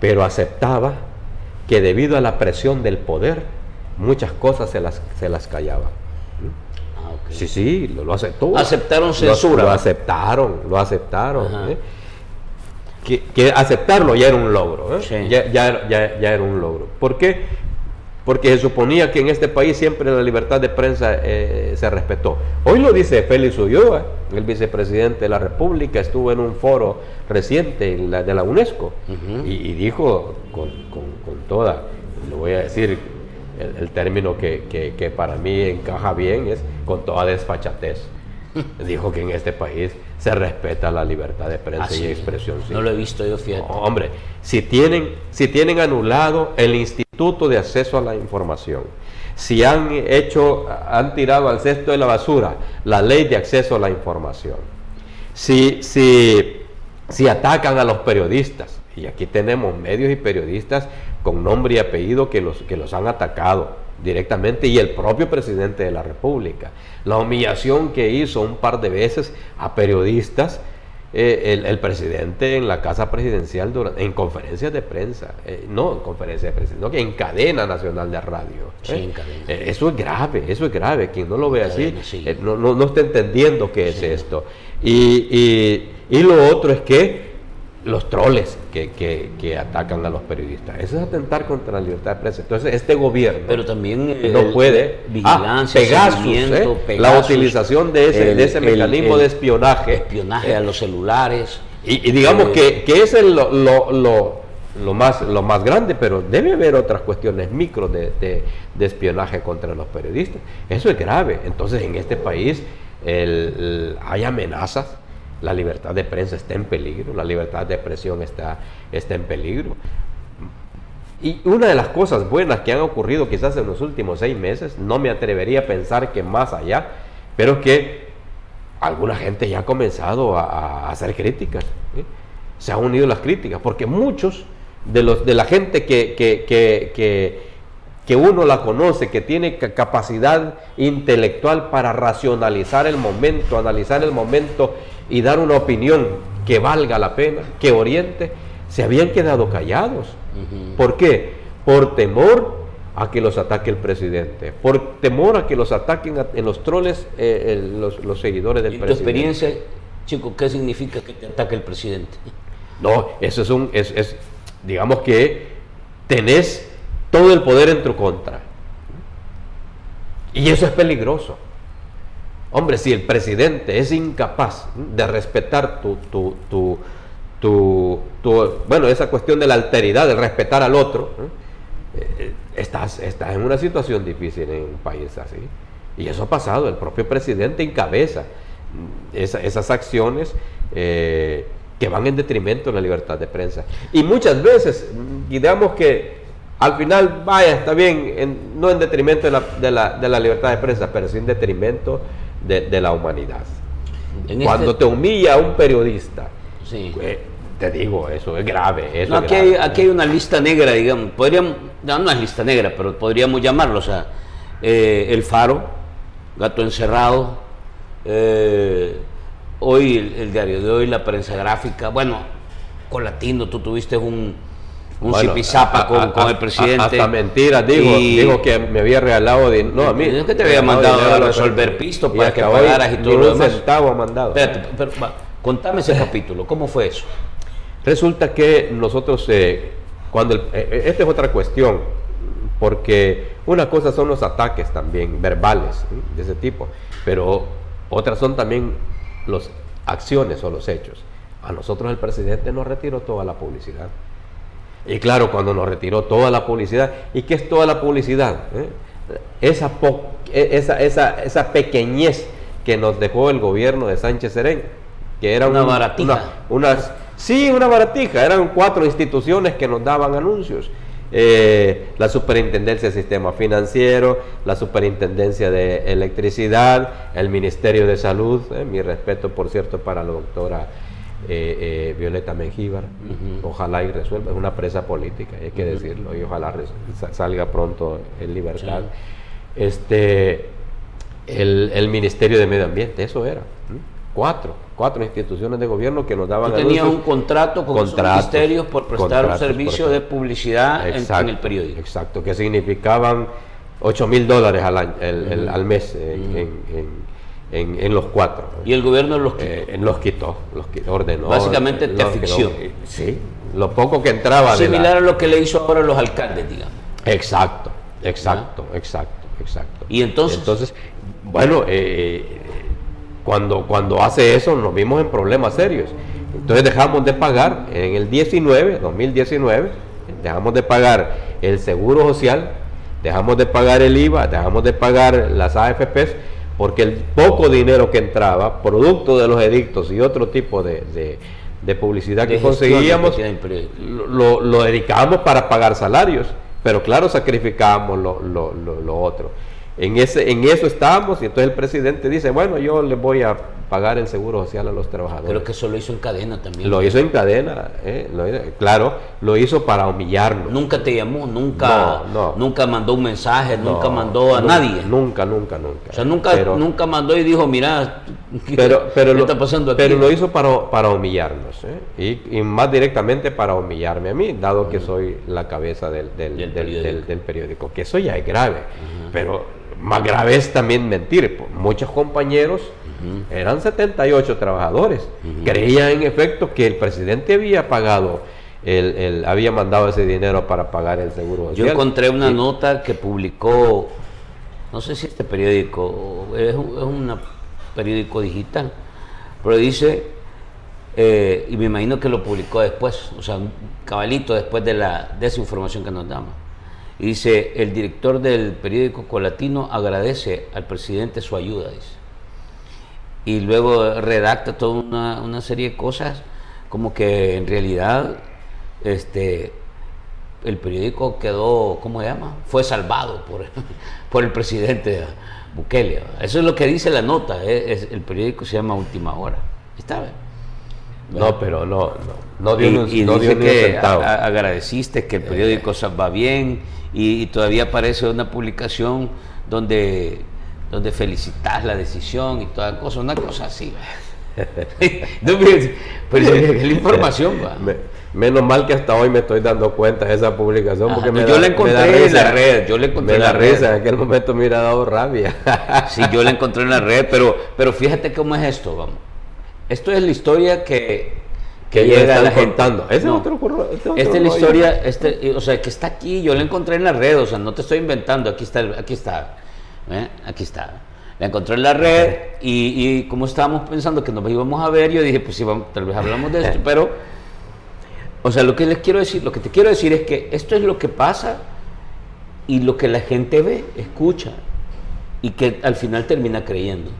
pero aceptaba que debido a la presión del poder, muchas cosas se las, se las callaba. Sí, sí, lo, aceptó. Aceptaron censura. Lo, aceptaron, lo aceptaron. ¿eh? Que, aceptarlo ya era un logro. ¿eh? Ya, ya, ya, era un logro. ¿Por qué? porque se suponía que en este país siempre la libertad de prensa eh, se respetó. Hoy lo dice Félix Ulloa, el vicepresidente de la República, estuvo en un foro reciente de la UNESCO y, dijo con, toda, le voy a decir el, término que, para mí encaja bien, es con toda desfachatez. dijo que en este país se respeta la libertad de prensa y expresión. No lo he visto yo, fíjate. hombre, si tienen, si tienen anulado el instituto de Acceso a la Información, si han hecho, han tirado al cesto de la basura la ley de acceso a la información, si, si, si atacan a los periodistas, y aquí tenemos medios y periodistas con nombre y apellido que los, que los han atacado directamente y el propio presidente de la República. La humillación que hizo un par de veces a periodistas eh, el, presidente en la casa presidencial en conferencias de prensa, eh, no en conferencias de prensa, sino que en cadena nacional de radio. ¿eh? eso es grave, eso es grave. Quien no lo ve así no, no, está entendiendo qué es esto. y, lo otro es que los troles que, atacan a los periodistas. Eso es atentar contra la libertad de prensa. Entonces, este gobierno Pero también no puede. Vigilancia, ¿eh? la utilización de ese, de ese mecanismo de espionaje. Espionaje a los celulares. Y, digamos que, que es lo, lo, más, lo más grande, pero debe haber otras cuestiones micro de, espionaje contra los periodistas. Eso es grave. Entonces, en este país hay amenazas la libertad de prensa está en peligro, la libertad de expresión está, está en peligro. Y una de las cosas buenas que han ocurrido quizás en los últimos seis meses, no me atrevería a pensar que más allá, pero que alguna gente ya ha comenzado a, hacer críticas. Se han unido las críticas, porque muchos de, los, de la gente que, que, que, que uno la conoce, que tiene capacidad intelectual para racionalizar el momento, analizar el momento y dar una opinión que valga la pena, que oriente, se habían quedado callados. ¿Por qué? Por temor a que los ataque el presidente, por temor a que los ataquen en los troles eh, los, seguidores del presidente. ¿Tu experiencia, chico, qué significa que te ataque el presidente? No, eso es un, es, es, digamos que tenés todo el poder en tu contra. Y eso es peligroso. Hombre, si el presidente es incapaz de respetar tu, tu, tu, bueno, esa cuestión de la alteridad, de respetar al otro, ¿eh? estás, estás, en una situación difícil en un país así. Y eso ha pasado, el propio presidente encabeza esas acciones eh, que van en detrimento de la libertad de prensa. Y muchas veces, digamos que al final, vaya, está bien, no en detrimento de la, de, la, de la, libertad de prensa, pero sí en detrimento de, la humanidad. Cuando este te humilla un periodista, eh, te digo, eso es grave. aquí, Hay, aquí, Hay, una lista negra, digamos, podríamos, no, es lista negra, pero podríamos llamarlo, o sea, eh, El Faro, Gato Encerrado, eh, hoy el, diario de hoy, la prensa gráfica, bueno, Colatino, tú tuviste un, un zipizapa con, el presidente. Hasta mentiras, digo, digo que me había regalado dinero. No, a mí. Es que te había mandado a resolver pisto para que pagaras y todo lo demás. centavo mandado. Espérate, pero, contame ese capítulo, ¿cómo fue eso? Resulta que nosotros, eh, cuando. El, eh, esta es otra cuestión, porque una cosa son los ataques también, verbales, de ese tipo, pero otras son también las acciones o los hechos. A nosotros el presidente nos retiró toda la publicidad. Y claro, cuando nos retiró toda la publicidad, ¿y qué es toda la publicidad? ¿Eh? Esa, e, esa, esa, esa, pequeñez que nos dejó el gobierno de Sánchez Serén, que era una baratija. unas, sí, una baratija, eran cuatro instituciones que nos daban anuncios. Eh, la Superintendencia del Sistema Financiero, la Superintendencia de Electricidad, el Ministerio de Salud, eh, mi respeto por cierto para la doctora eh, eh, Violeta Mengíbar. Ojalá y resuelva, es una presa política, hay que decirlo, y ojalá salga pronto en libertad. Este, el, Ministerio de Medio Ambiente, eso era. Cuatro, cuatro instituciones de gobierno que nos daban... Tenía un contrato con los ministerios por prestar un servicio de publicidad en, el periódico. Exacto, que significaban 8 mil dólares al, al mes en en, los cuatro. ¿Y el gobierno los quitó? Eh, los quitó, los ordenó. Básicamente te asfixió. sí, lo poco que entraba. Similar a lo que le hizo ahora a los alcaldes, digamos. Exacto, exacto, exacto, exacto. ¿Y entonces? Entonces, bueno, eh, cuando, cuando hace eso nos vimos en problemas serios. Entonces dejamos de pagar en el 19, 2019, dejamos de pagar el seguro social, dejamos de pagar el IVA, dejamos de pagar las AFPs porque el poco dinero que entraba, producto de los edictos y otro tipo de, publicidad que conseguíamos, lo, lo, dedicábamos para pagar salarios, pero claro, sacrificábamos lo otro. En, ese, en eso estábamos y entonces el presidente dice, bueno, yo le voy a pagar el seguro social a los trabajadores. Creo que eso lo hizo en cadena también. Lo hizo en cadena, eh, claro, lo hizo para humillarnos. Nunca te llamó, nunca, nunca mandó un mensaje, nunca mandó a nadie. Nunca, nunca, nunca. O sea, nunca, nunca mandó y dijo, mira, pero, pero ¿qué lo, está pasando aquí? Pero lo hizo para, para humillarnos, ¿eh? y, más directamente para humillarme a mí, dado que soy la cabeza del, del, periódico. que eso ya es grave, pero más grave es también mentir. Muchos compañeros, eran 78 trabajadores, creían en efecto que el presidente había pagado, el, había mandado ese dinero para pagar el seguro social. Yo encontré una nota que publicó, no sé si este periódico, es un, periódico digital, pero dice, eh, y me imagino que lo publicó después, o sea, un cabalito después de, la, de esa información que nos damos. Y dice, el director del periódico Colatino agradece al presidente su ayuda, dice. Y luego redacta toda una, serie de cosas como que en realidad este, el periódico quedó, ¿cómo se llama? Fue salvado por, por el presidente Bukele. Eso es lo que dice la nota, ¿eh? es, el periódico se llama Última Hora. ¿Está bien? No, pero no, no, dio, y, dice que agradeciste que el periódico va bien y, todavía aparece una publicación donde, donde felicitas la decisión y toda cosa, una cosa así. no, pero, es la información. Va. menos mal que hasta hoy me estoy dando cuenta de esa publicación. porque me yo la encontré en la red. Yo la encontré en la risa, en aquel momento me hubiera dado rabia. sí, yo la encontré en la red, pero, pero fíjate cómo es esto, vamos. Esto es la historia que, que llega la contando. Ese otro, este Esta es la historia, este, o sea, que está aquí, yo la encontré en la red, o sea, no te estoy inventando, aquí está, aquí está, ¿eh? aquí está. La encontré en la red y, y, como estábamos pensando que nos íbamos a ver, yo dije, pues sí, vamos, tal vez hablamos de esto, pero, o sea, lo que les quiero decir, lo que te quiero decir es que esto es lo que pasa y lo que la gente ve, escucha y que al final termina creyendo.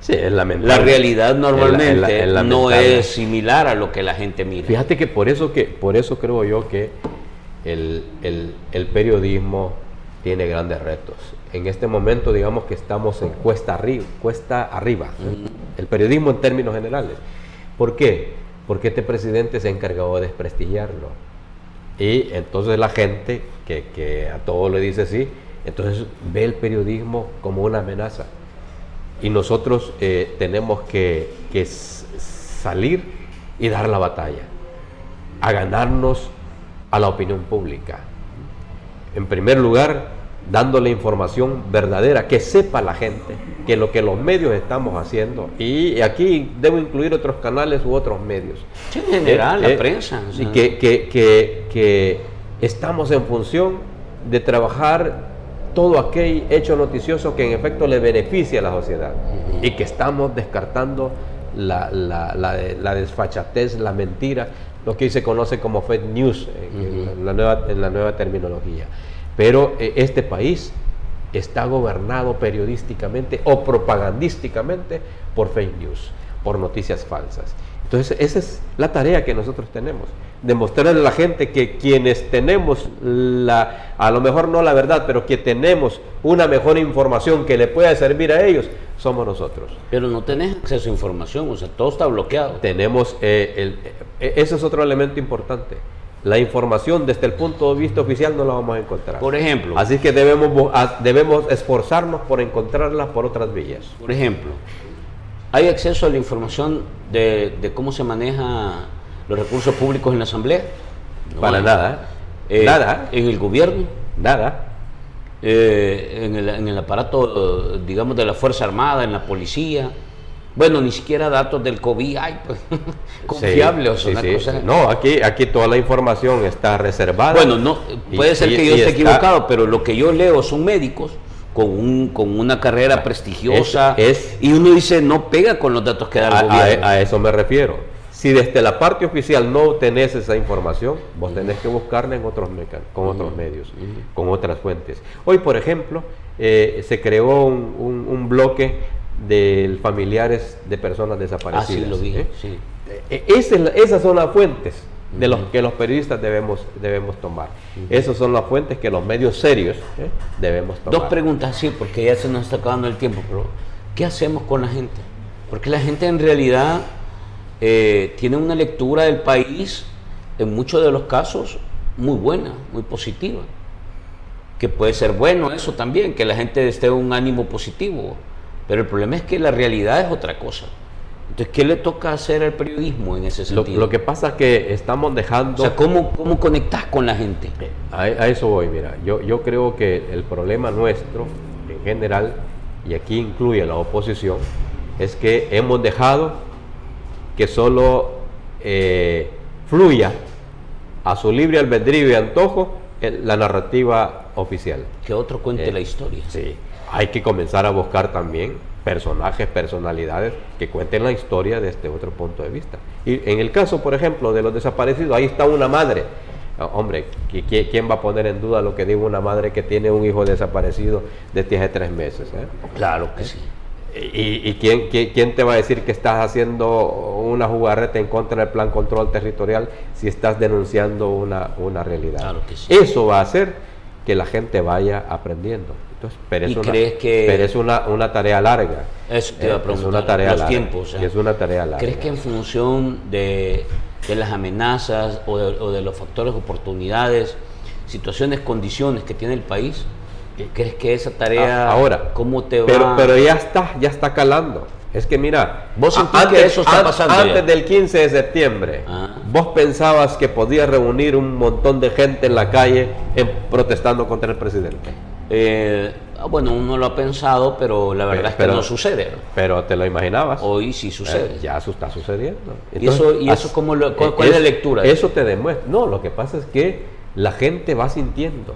Sí, es lamentable. La realidad normalmente no es similar a lo que la gente mira. Fíjate que por eso, que, por eso creo yo que el, periodismo tiene grandes retos. En este momento, digamos que estamos en cuesta arriba, cuesta arriba. El periodismo en términos generales. ¿Por qué? Porque este presidente se ha encargado de desprestigiarlo. Y entonces la gente, que, que a todo le dice sí, entonces ve el periodismo como una amenaza y nosotros eh, tenemos que, salir y dar la batalla. a ganarnos a la opinión pública. En primer lugar, dándole información verdadera, que sepa la gente que lo que los medios estamos haciendo, y aquí debo incluir otros canales u otros medios. en general, la eh, prensa. Y que, que, que, estamos en función de trabajar todo aquel hecho noticioso que en efecto le beneficia a la sociedad y que estamos descartando la, la, la, desfachatez, la mentira, lo que se conoce como fake news en, la, nueva, en la nueva terminología. Pero eh, este país está gobernado periodísticamente o propagandísticamente por fake news, por noticias falsas. Entonces, esa es la tarea que nosotros tenemos, demostrarle a la gente que quienes tenemos la, a lo mejor no la verdad, pero que tenemos una mejor información que le pueda servir a ellos, somos nosotros. Pero no tenés acceso a información, o sea, todo está bloqueado. Tenemos, eh, el, eh, ese es otro elemento importante la información desde el punto de vista oficial no la vamos a encontrar. Por ejemplo. Así que debemos, debemos esforzarnos por encontrarla por otras vías. Por ejemplo, ¿hay acceso a la información de, cómo se maneja los recursos públicos en la Asamblea? Para nada. Eh, nada. En el gobierno. Nada. Eh, en, el, en el aparato, digamos, de la Fuerza Armada, en la policía. Bueno, ni siquiera datos del COVID hay, pues, confiable o sea, No, aquí, aquí toda la información está reservada. Bueno, no, puede ser que yo esté equivocado, pero lo que yo leo son médicos con, un, con una carrera prestigiosa es, y uno dice, no pega con los datos que da el gobierno. A, eso me refiero. Si desde la parte oficial no tenés esa información, vos tenés que buscarla en otros con otros medios, con otras fuentes. Hoy, por ejemplo, eh, se creó un, un bloque de familiares de personas desaparecidas. Ah, lo vi, ¿eh? E, esas son las fuentes de los que los periodistas debemos, debemos tomar. Esas son las fuentes que los medios serios ¿eh? debemos tomar. Dos preguntas, sí, porque ya se nos está acabando el tiempo, pero ¿qué hacemos con la gente? Porque la gente en realidad eh, tiene una lectura del país, en muchos de los casos, muy buena, muy positiva. Que puede ser bueno eso también, que la gente esté un ánimo positivo pero el problema es que la realidad es otra cosa. Entonces, ¿qué le toca hacer al periodismo en ese sentido? Lo, que pasa es que estamos dejando... O sea, ¿cómo, cómo conectas con la gente? A, eso voy, mira. Yo, yo creo que el problema nuestro, en general, y aquí incluye la oposición, es que hemos dejado que solo eh, fluya a su libre albedrío y antojo la narrativa oficial. Que otro cuente eh, la historia. Sí hay que comenzar a buscar también personajes, personalidades que cuenten la historia desde otro punto de vista. Y en el caso, por ejemplo, de los desaparecidos, ahí está una madre. Ah, hombre, ¿quién va a poner en duda lo que diga una madre que tiene un hijo desaparecido desde hace tres meses? Eh? Claro que sí. ¿Y, quién, quién, te va a decir que estás haciendo una jugarreta en contra del plan control territorial si estás denunciando una, una realidad? Claro que sí. Eso va a hacer que la gente vaya aprendiendo pero es, una, crees que pero es una, una, tarea larga. Eso te iba a preguntar. Es una tarea los larga. tiempos. es una tarea larga. ¿Crees que en función de, de las amenazas o de, o de, los factores, oportunidades, situaciones, condiciones que tiene el país, crees que esa tarea, ahora, cómo te va? Pero, pero ya está, ya está calando. Es que mira, vos antes, que eso está pasando antes del 15 de septiembre, ah. vos pensabas que podías reunir un montón de gente en la calle en, protestando contra el presidente. Eh, bueno, uno lo ha pensado, pero la verdad es que no sucede. Pero te lo imaginabas. Hoy sí sucede. Eh, ya eso está sucediendo. ¿Y eso, y eso cómo lo, cuál, es, la lectura? Eso te demuestra. No, lo que pasa es que la gente va sintiendo.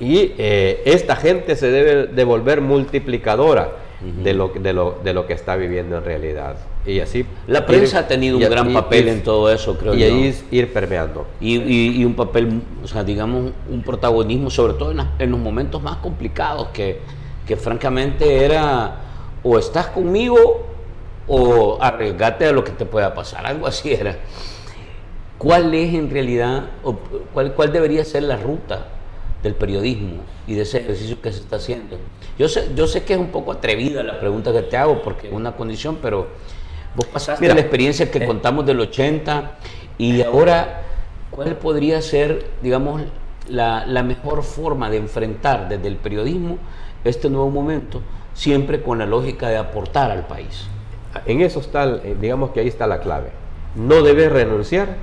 Y eh, esta gente se debe de volver multiplicadora de, lo, de, lo, de lo que está viviendo en realidad. Y así. La prensa ha tenido un gran papel en todo eso, creo y yo. Y ahí ir permeando. Y, y, un papel, o sea, digamos, un protagonismo, sobre todo en, los momentos más complicados, que, que, francamente era o estás conmigo o arriesgate a lo que te pueda pasar, algo así era. ¿Cuál es en realidad, o cuál, cuál debería ser la ruta del periodismo y de ese ejercicio que se está haciendo? Yo sé, yo sé que es un poco atrevida la pregunta que te hago porque es una condición, pero Vos pasaste la experiencia que eh. contamos del 80 y ahora, ¿cuál podría ser, digamos, la, mejor forma de enfrentar desde el periodismo este nuevo momento, siempre con la lógica de aportar al país? En eso está, eh, digamos que ahí está la clave. No debes renunciar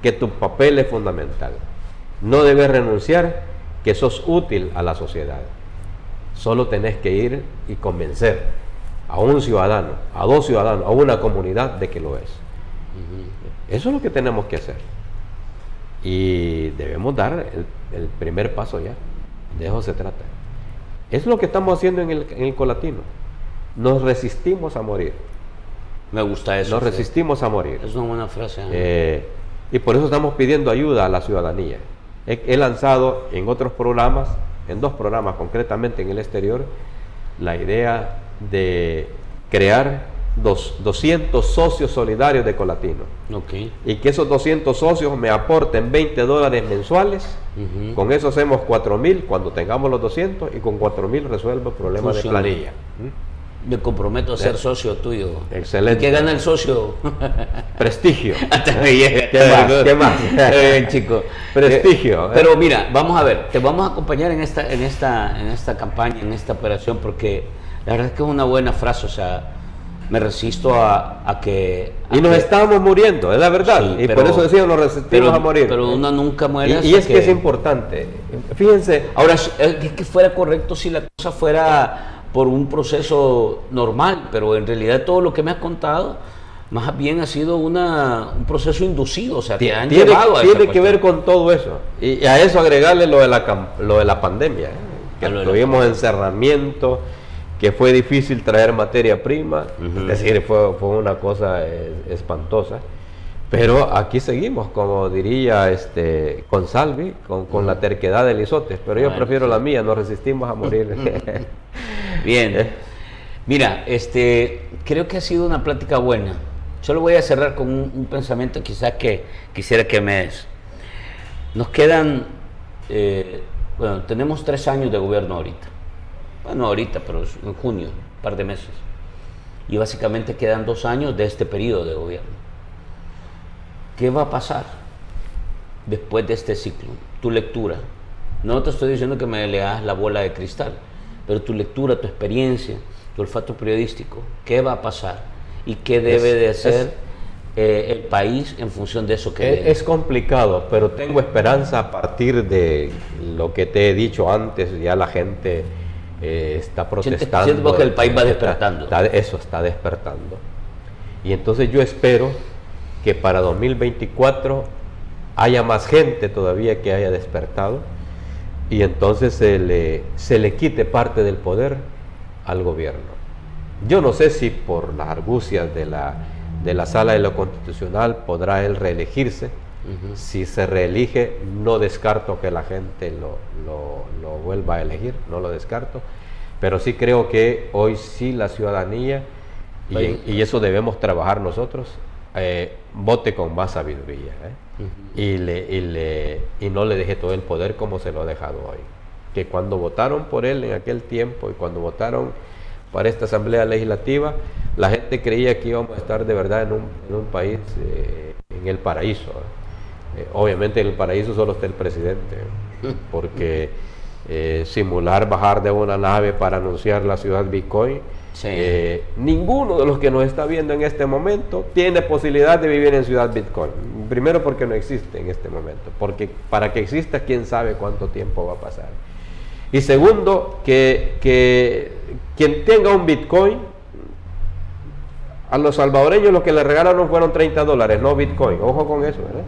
que tu papel es fundamental. No debes renunciar que sos útil a la sociedad. Solo tenés que ir y convencer a un ciudadano, a dos ciudadanos, a una comunidad de que lo es. Eso es lo que tenemos que hacer. Y debemos dar el, primer paso ya. De eso se trata. Es lo que estamos haciendo en el, en el colatino. Nos resistimos a morir. Me gusta eso. Nos resistimos a morir. Es una buena frase. ¿eh? Eh, y por eso estamos pidiendo ayuda a la ciudadanía. He, lanzado en otros programas, en dos programas concretamente en el exterior, la idea de crear dos, 200 socios solidarios de Colatino. Okay. Y que esos 200 socios me aporten 20 dólares mensuales. Con eso hacemos 4 mil cuando tengamos los 200 y con 4 mil resuelvo el problema de planilla. ¿Mm? Me comprometo a ser socio tuyo. Excelente. ¿Qué gana el socio? Prestigio. ¿Qué más? ¿Qué más? bien, chico. Prestigio. Eh, pero mira, vamos a ver, te vamos a acompañar en esta, en esta, en esta campaña, en esta operación, porque la verdad es que es una buena frase, o sea, me resisto a, que... y nos estamos muriendo, es la verdad. y por eso decimos, nos resistimos a morir. Pero uno nunca muere. Y, y es que, que es importante. Fíjense. Ahora, es que fuera correcto si la cosa fuera por un proceso normal, pero en realidad todo lo que me has contado más bien ha sido una, un proceso inducido, o sea, te han tiene, llevado a Tiene que ver con todo eso. Y, a eso agregarle lo de la, lo de la pandemia, ¿eh? que tuvimos encerramiento, que fue difícil traer materia prima, es decir, fue, fue una cosa espantosa. Pero aquí seguimos, como diría este con Salvi, con, con la terquedad de Lisotes, pero yo prefiero la mía, nos resistimos a morir. Bien. Eh. Mira, este, creo que ha sido una plática buena. Solo voy a cerrar con un, pensamiento quizás que quisiera que me des. Nos quedan, eh, bueno, tenemos tres años de gobierno ahorita. Bueno, ahorita, pero en junio, un par de meses. Y básicamente quedan dos años de este periodo de gobierno. ¿Qué va a pasar después de este ciclo? Tu lectura. No te estoy diciendo que me leas la bola de cristal pero tu lectura, tu experiencia, tu olfato periodístico, ¿qué va a pasar? ¿Y qué debe de hacer eh, el país en función de eso que... Es, es, complicado, pero tengo esperanza a partir de lo que te he dicho antes, ya la gente eh, está protestando. Siento que el país va despertando. eso está despertando. Y entonces yo espero que para 2024 haya más gente todavía que haya despertado y entonces se le, se le quite parte del poder al gobierno. Yo no sé si por las argucias de la, de la sala de lo constitucional podrá él reelegirse. Si se reelige, no descarto que la gente lo, lo, vuelva a elegir, no lo descarto. Pero sí creo que hoy sí la ciudadanía, y, y eso debemos trabajar nosotros, eh, vote con más sabiduría ¿eh? y, le, y, no le deje todo el poder como se lo ha dejado hoy. Que cuando votaron por él en aquel tiempo y cuando votaron para esta Asamblea Legislativa, la gente creía que íbamos a estar de verdad en un, en un país, eh, en el paraíso. obviamente en el paraíso solo está el presidente, porque simular bajar de una nave para anunciar la ciudad Bitcoin, eh, ninguno de los que nos está viendo en este momento tiene posibilidad de vivir en Ciudad Bitcoin. Primero porque no existe en este momento, porque para que exista quién sabe cuánto tiempo va a pasar. Y segundo, que, que quien tenga un Bitcoin, a los salvadoreños lo que le regalaron fueron 30 dólares, no Bitcoin. Ojo con eso, ¿verdad?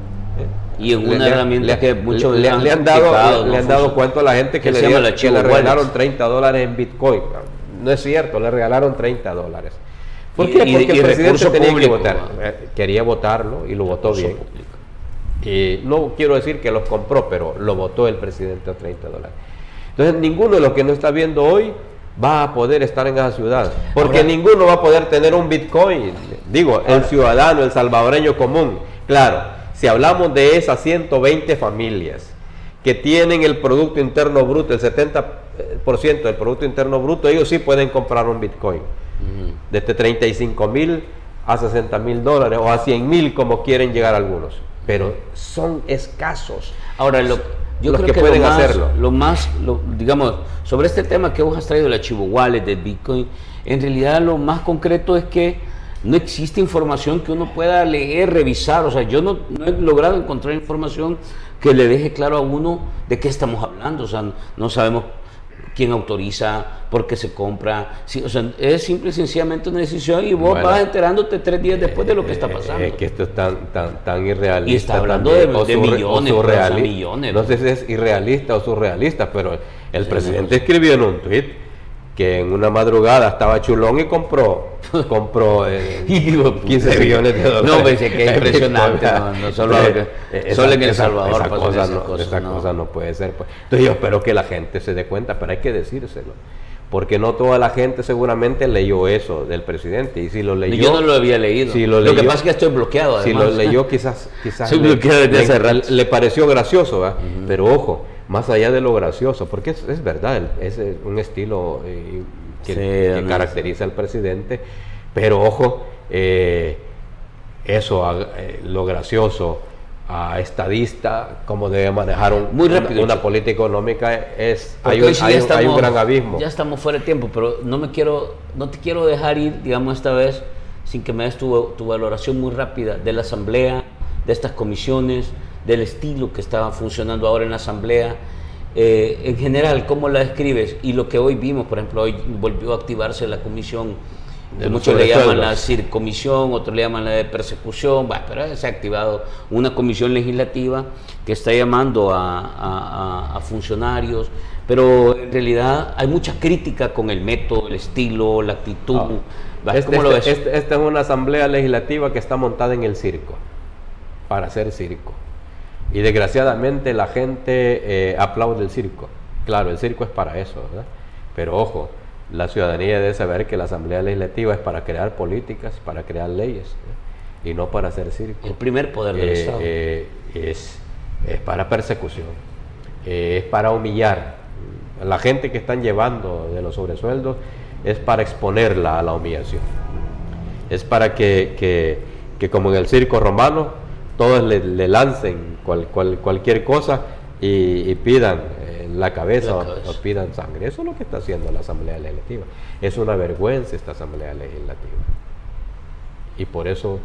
Y en una herramienta que muchos le, han, dado, le han dado cuenta a la gente que, le, que le regalaron 30 dólares en Bitcoin. No es cierto, le regalaron 30 dólares. ¿Por qué? Porque el presidente tenía que votar. Eh, quería votarlo y lo votó bien. Y no quiero decir que los compró, pero lo votó el presidente a 30 dólares. Entonces, ninguno de los que nos está viendo hoy va a poder estar en esa ciudad. Porque ninguno va a poder tener un Bitcoin. Digo, el ciudadano, el salvadoreño común. Claro, si hablamos de esas 120 familias que tienen el Producto Interno Bruto, el 70 por ciento del Producto Interno Bruto, ellos sí pueden comprar un Bitcoin. Desde 35 mil a 60 mil dólares o a 100 mil como quieren llegar algunos. Pero son escasos. Ahora, lo, yo creo que, pueden lo más, hacerlo. Lo más, digamos, sobre este tema que vos has traído, la Chivo Wallet, del Bitcoin, en realidad lo más concreto es que no existe información que uno pueda leer, revisar. O sea, yo no, no he logrado encontrar información que le deje claro a uno de qué estamos hablando. O sea, no sabemos quién autoriza, por qué se compra. o sea, es simple y sencillamente una decisión y vos vas enterándote tres días después de lo que está eh, pasando. Es que esto es tan, tan, tan irrealista. Y está hablando de, millones. No sé si es irrealista o surrealista, pero el presidente escribió en un tweet que en una madrugada estaba chulón y compró compró eh, 15 millones de dólares. No, pensé que es impresionante. no, solo, solo en El Salvador esa, cosa, no, esa cosa no puede ser. Pues. Entonces yo espero que la gente se dé cuenta, pero hay que decírselo. Porque no toda la gente seguramente leyó eso del presidente. Y si lo leyó. Yo no lo había leído. Si lo, leyó, que pasa es que estoy bloqueado. Además. Si lo leyó, quizás. quizás le, le, pareció gracioso, ¿verdad? Pero ojo, más allá de lo gracioso, porque es, es verdad, es un estilo eh, que, caracteriza al presidente, pero ojo, eh, eso, eh, lo gracioso a estadista, cómo debe manejar Muy una, política económica, es hay un, hay, un, gran abismo. Ya estamos fuera de tiempo, pero no me quiero, no te quiero dejar ir, digamos, esta vez, sin que me des tu, tu valoración muy rápida de la asamblea, de estas comisiones, del estilo que está funcionando ahora en la Asamblea. Eh, en general, ¿cómo la describes? Y lo que hoy vimos, por ejemplo, hoy volvió a activarse la comisión, de muchos le llaman la circomisión, otros le llaman la de persecución, pero se ha activado una comisión legislativa que está llamando a, funcionarios, pero en realidad hay mucha crítica con el método, el estilo, la actitud. Ah. Este, lo este, este, esta es una asamblea legislativa que está montada en el circo, para hacer circo. Y desgraciadamente la gente eh, aplaude el circo. Claro, el circo es para eso, ¿verdad? Pero ojo, la ciudadanía debe saber que la Asamblea Legislativa es para crear políticas, para crear leyes, y no para hacer circo. El primer poder del eh, Estado. Eh, es, es, para persecución, es para humillar. La gente que están llevando de los sobresueldos es para exponerla a la humillación. Es para que, que, que como en el circo romano, todos le, lancen cual, cualquier cosa y, pidan eh, la, cabeza, O, pidan sangre. Eso es lo que está haciendo la Asamblea Legislativa. Es una vergüenza esta Asamblea Legislativa. Y por eso,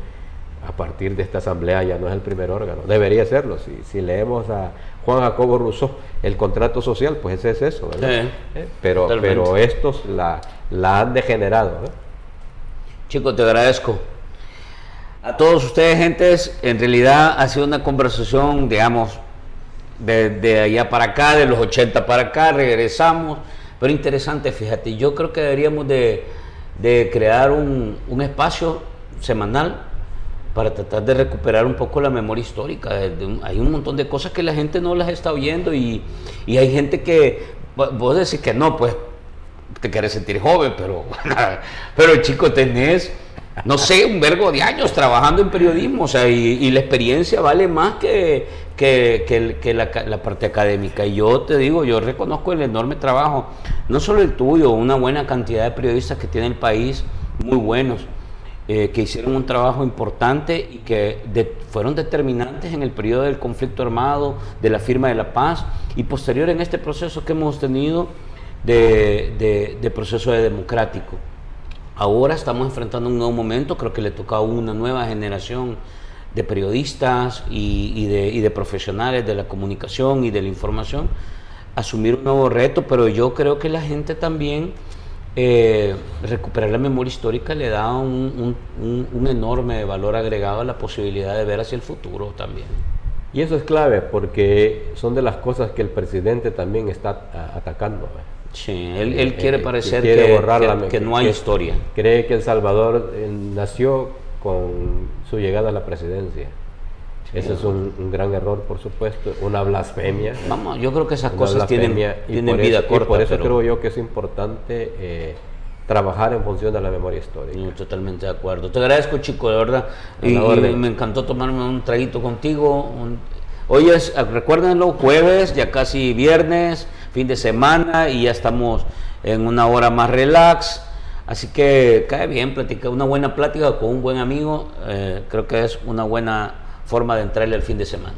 a partir de esta Asamblea ya no es el primer órgano. Debería serlo. Si, si leemos a Juan Jacobo Rousseau, el contrato social, pues ese es eso, ¿verdad? Eh, pero, pero estos la, la han degenerado. Chico, te agradezco. A todos ustedes, gentes, en realidad ha sido una conversación, digamos, de, allá para acá, de los 80 para acá, regresamos, pero interesante, fíjate, yo creo que deberíamos de, crear un, espacio semanal para tratar de recuperar un poco la memoria histórica. hay un montón de cosas que la gente no las está oyendo y, y hay gente que, vos decís que no, pues te quieres sentir joven, pero, pero chico, tenés no sé, un vergo de años trabajando en periodismo, o sea, y, la experiencia vale más que, que, la, parte académica. Y yo te digo, yo reconozco el enorme trabajo, no solo el tuyo, una buena cantidad de periodistas que tiene el país, muy buenos, eh, que hicieron un trabajo importante y que fueron determinantes en el periodo del conflicto armado, de la firma de la paz y posterior en este proceso que hemos tenido de, de proceso de democrático. Ahora estamos enfrentando un nuevo momento, creo que le toca a una nueva generación de periodistas y, de, profesionales de la comunicación y de la información asumir un nuevo reto, pero yo creo que la gente también eh, recuperar la memoria histórica le da un, enorme valor agregado a la posibilidad de ver hacia el futuro también. Y eso es clave porque son de las cosas que el presidente también está atacando. Sí, él, él quiere parecer que, que, no hay historia. Cree que El Salvador eh, nació con su llegada a la presidencia. Ese es un, gran error, por supuesto, una blasfemia. Vamos, yo creo que esas cosas tienen, tienen vida corta. por eso creo yo que es importante eh, trabajar en función de la memoria histórica. totalmente de acuerdo. Te agradezco, chico, de verdad. Y, me encantó tomarme un traguito contigo. Hoy es, recuérdenlo, jueves, ya casi viernes fin de semana y ya estamos en una hora más relax. Así que cae bien platicar una buena plática con un buen amigo. Eh, creo que es una buena forma de entrarle al fin de semana.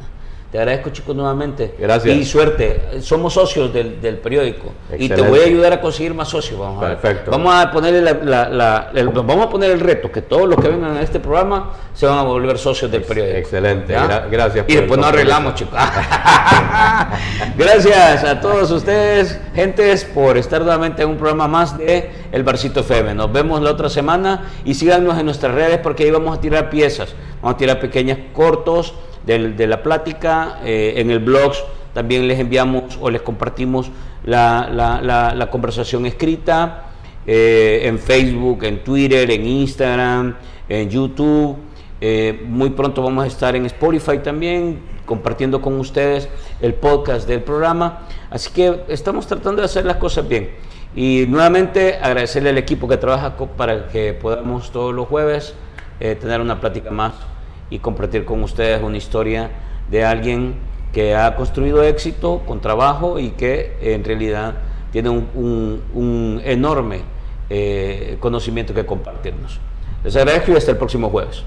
Te agradezco, chicos, nuevamente. Gracias. Y suerte. Somos socios del, del periódico. Y te Excelente. voy a ayudar a conseguir más socios. Vamos a ver. Perfecto. Vamos a ponerle la- la- la- el, vamos a poner el reto que todos los que vengan a este programa se van a volver socios del periódico. excelente. Gracias Y por después nos arreglamos, chicos. gracias a todos ustedes, gentes, por estar nuevamente en un programa más de El Barcito FM. Nos vemos la otra semana y síganos en nuestras redes porque ahí vamos a tirar piezas. Vamos a tirar pequeños cortos del- de, la plática. eh, en el blog también les enviamos o les compartimos la, la- la- conversación escrita. eh, en Facebook, en Twitter, en Instagram, en YouTube. Eh, muy pronto vamos a estar en Spotify también, compartiendo con ustedes el podcast del programa. Así que estamos tratando de hacer las cosas bien. Y nuevamente agradecerle al equipo que trabaja para que podamos todos los jueves tener una plática más y compartir con ustedes una historia de alguien que ha construido éxito con trabajo y que eh, en realidad tiene un, enorme eh, conocimiento que compartirnos. Les agradezco y hasta el próximo jueves.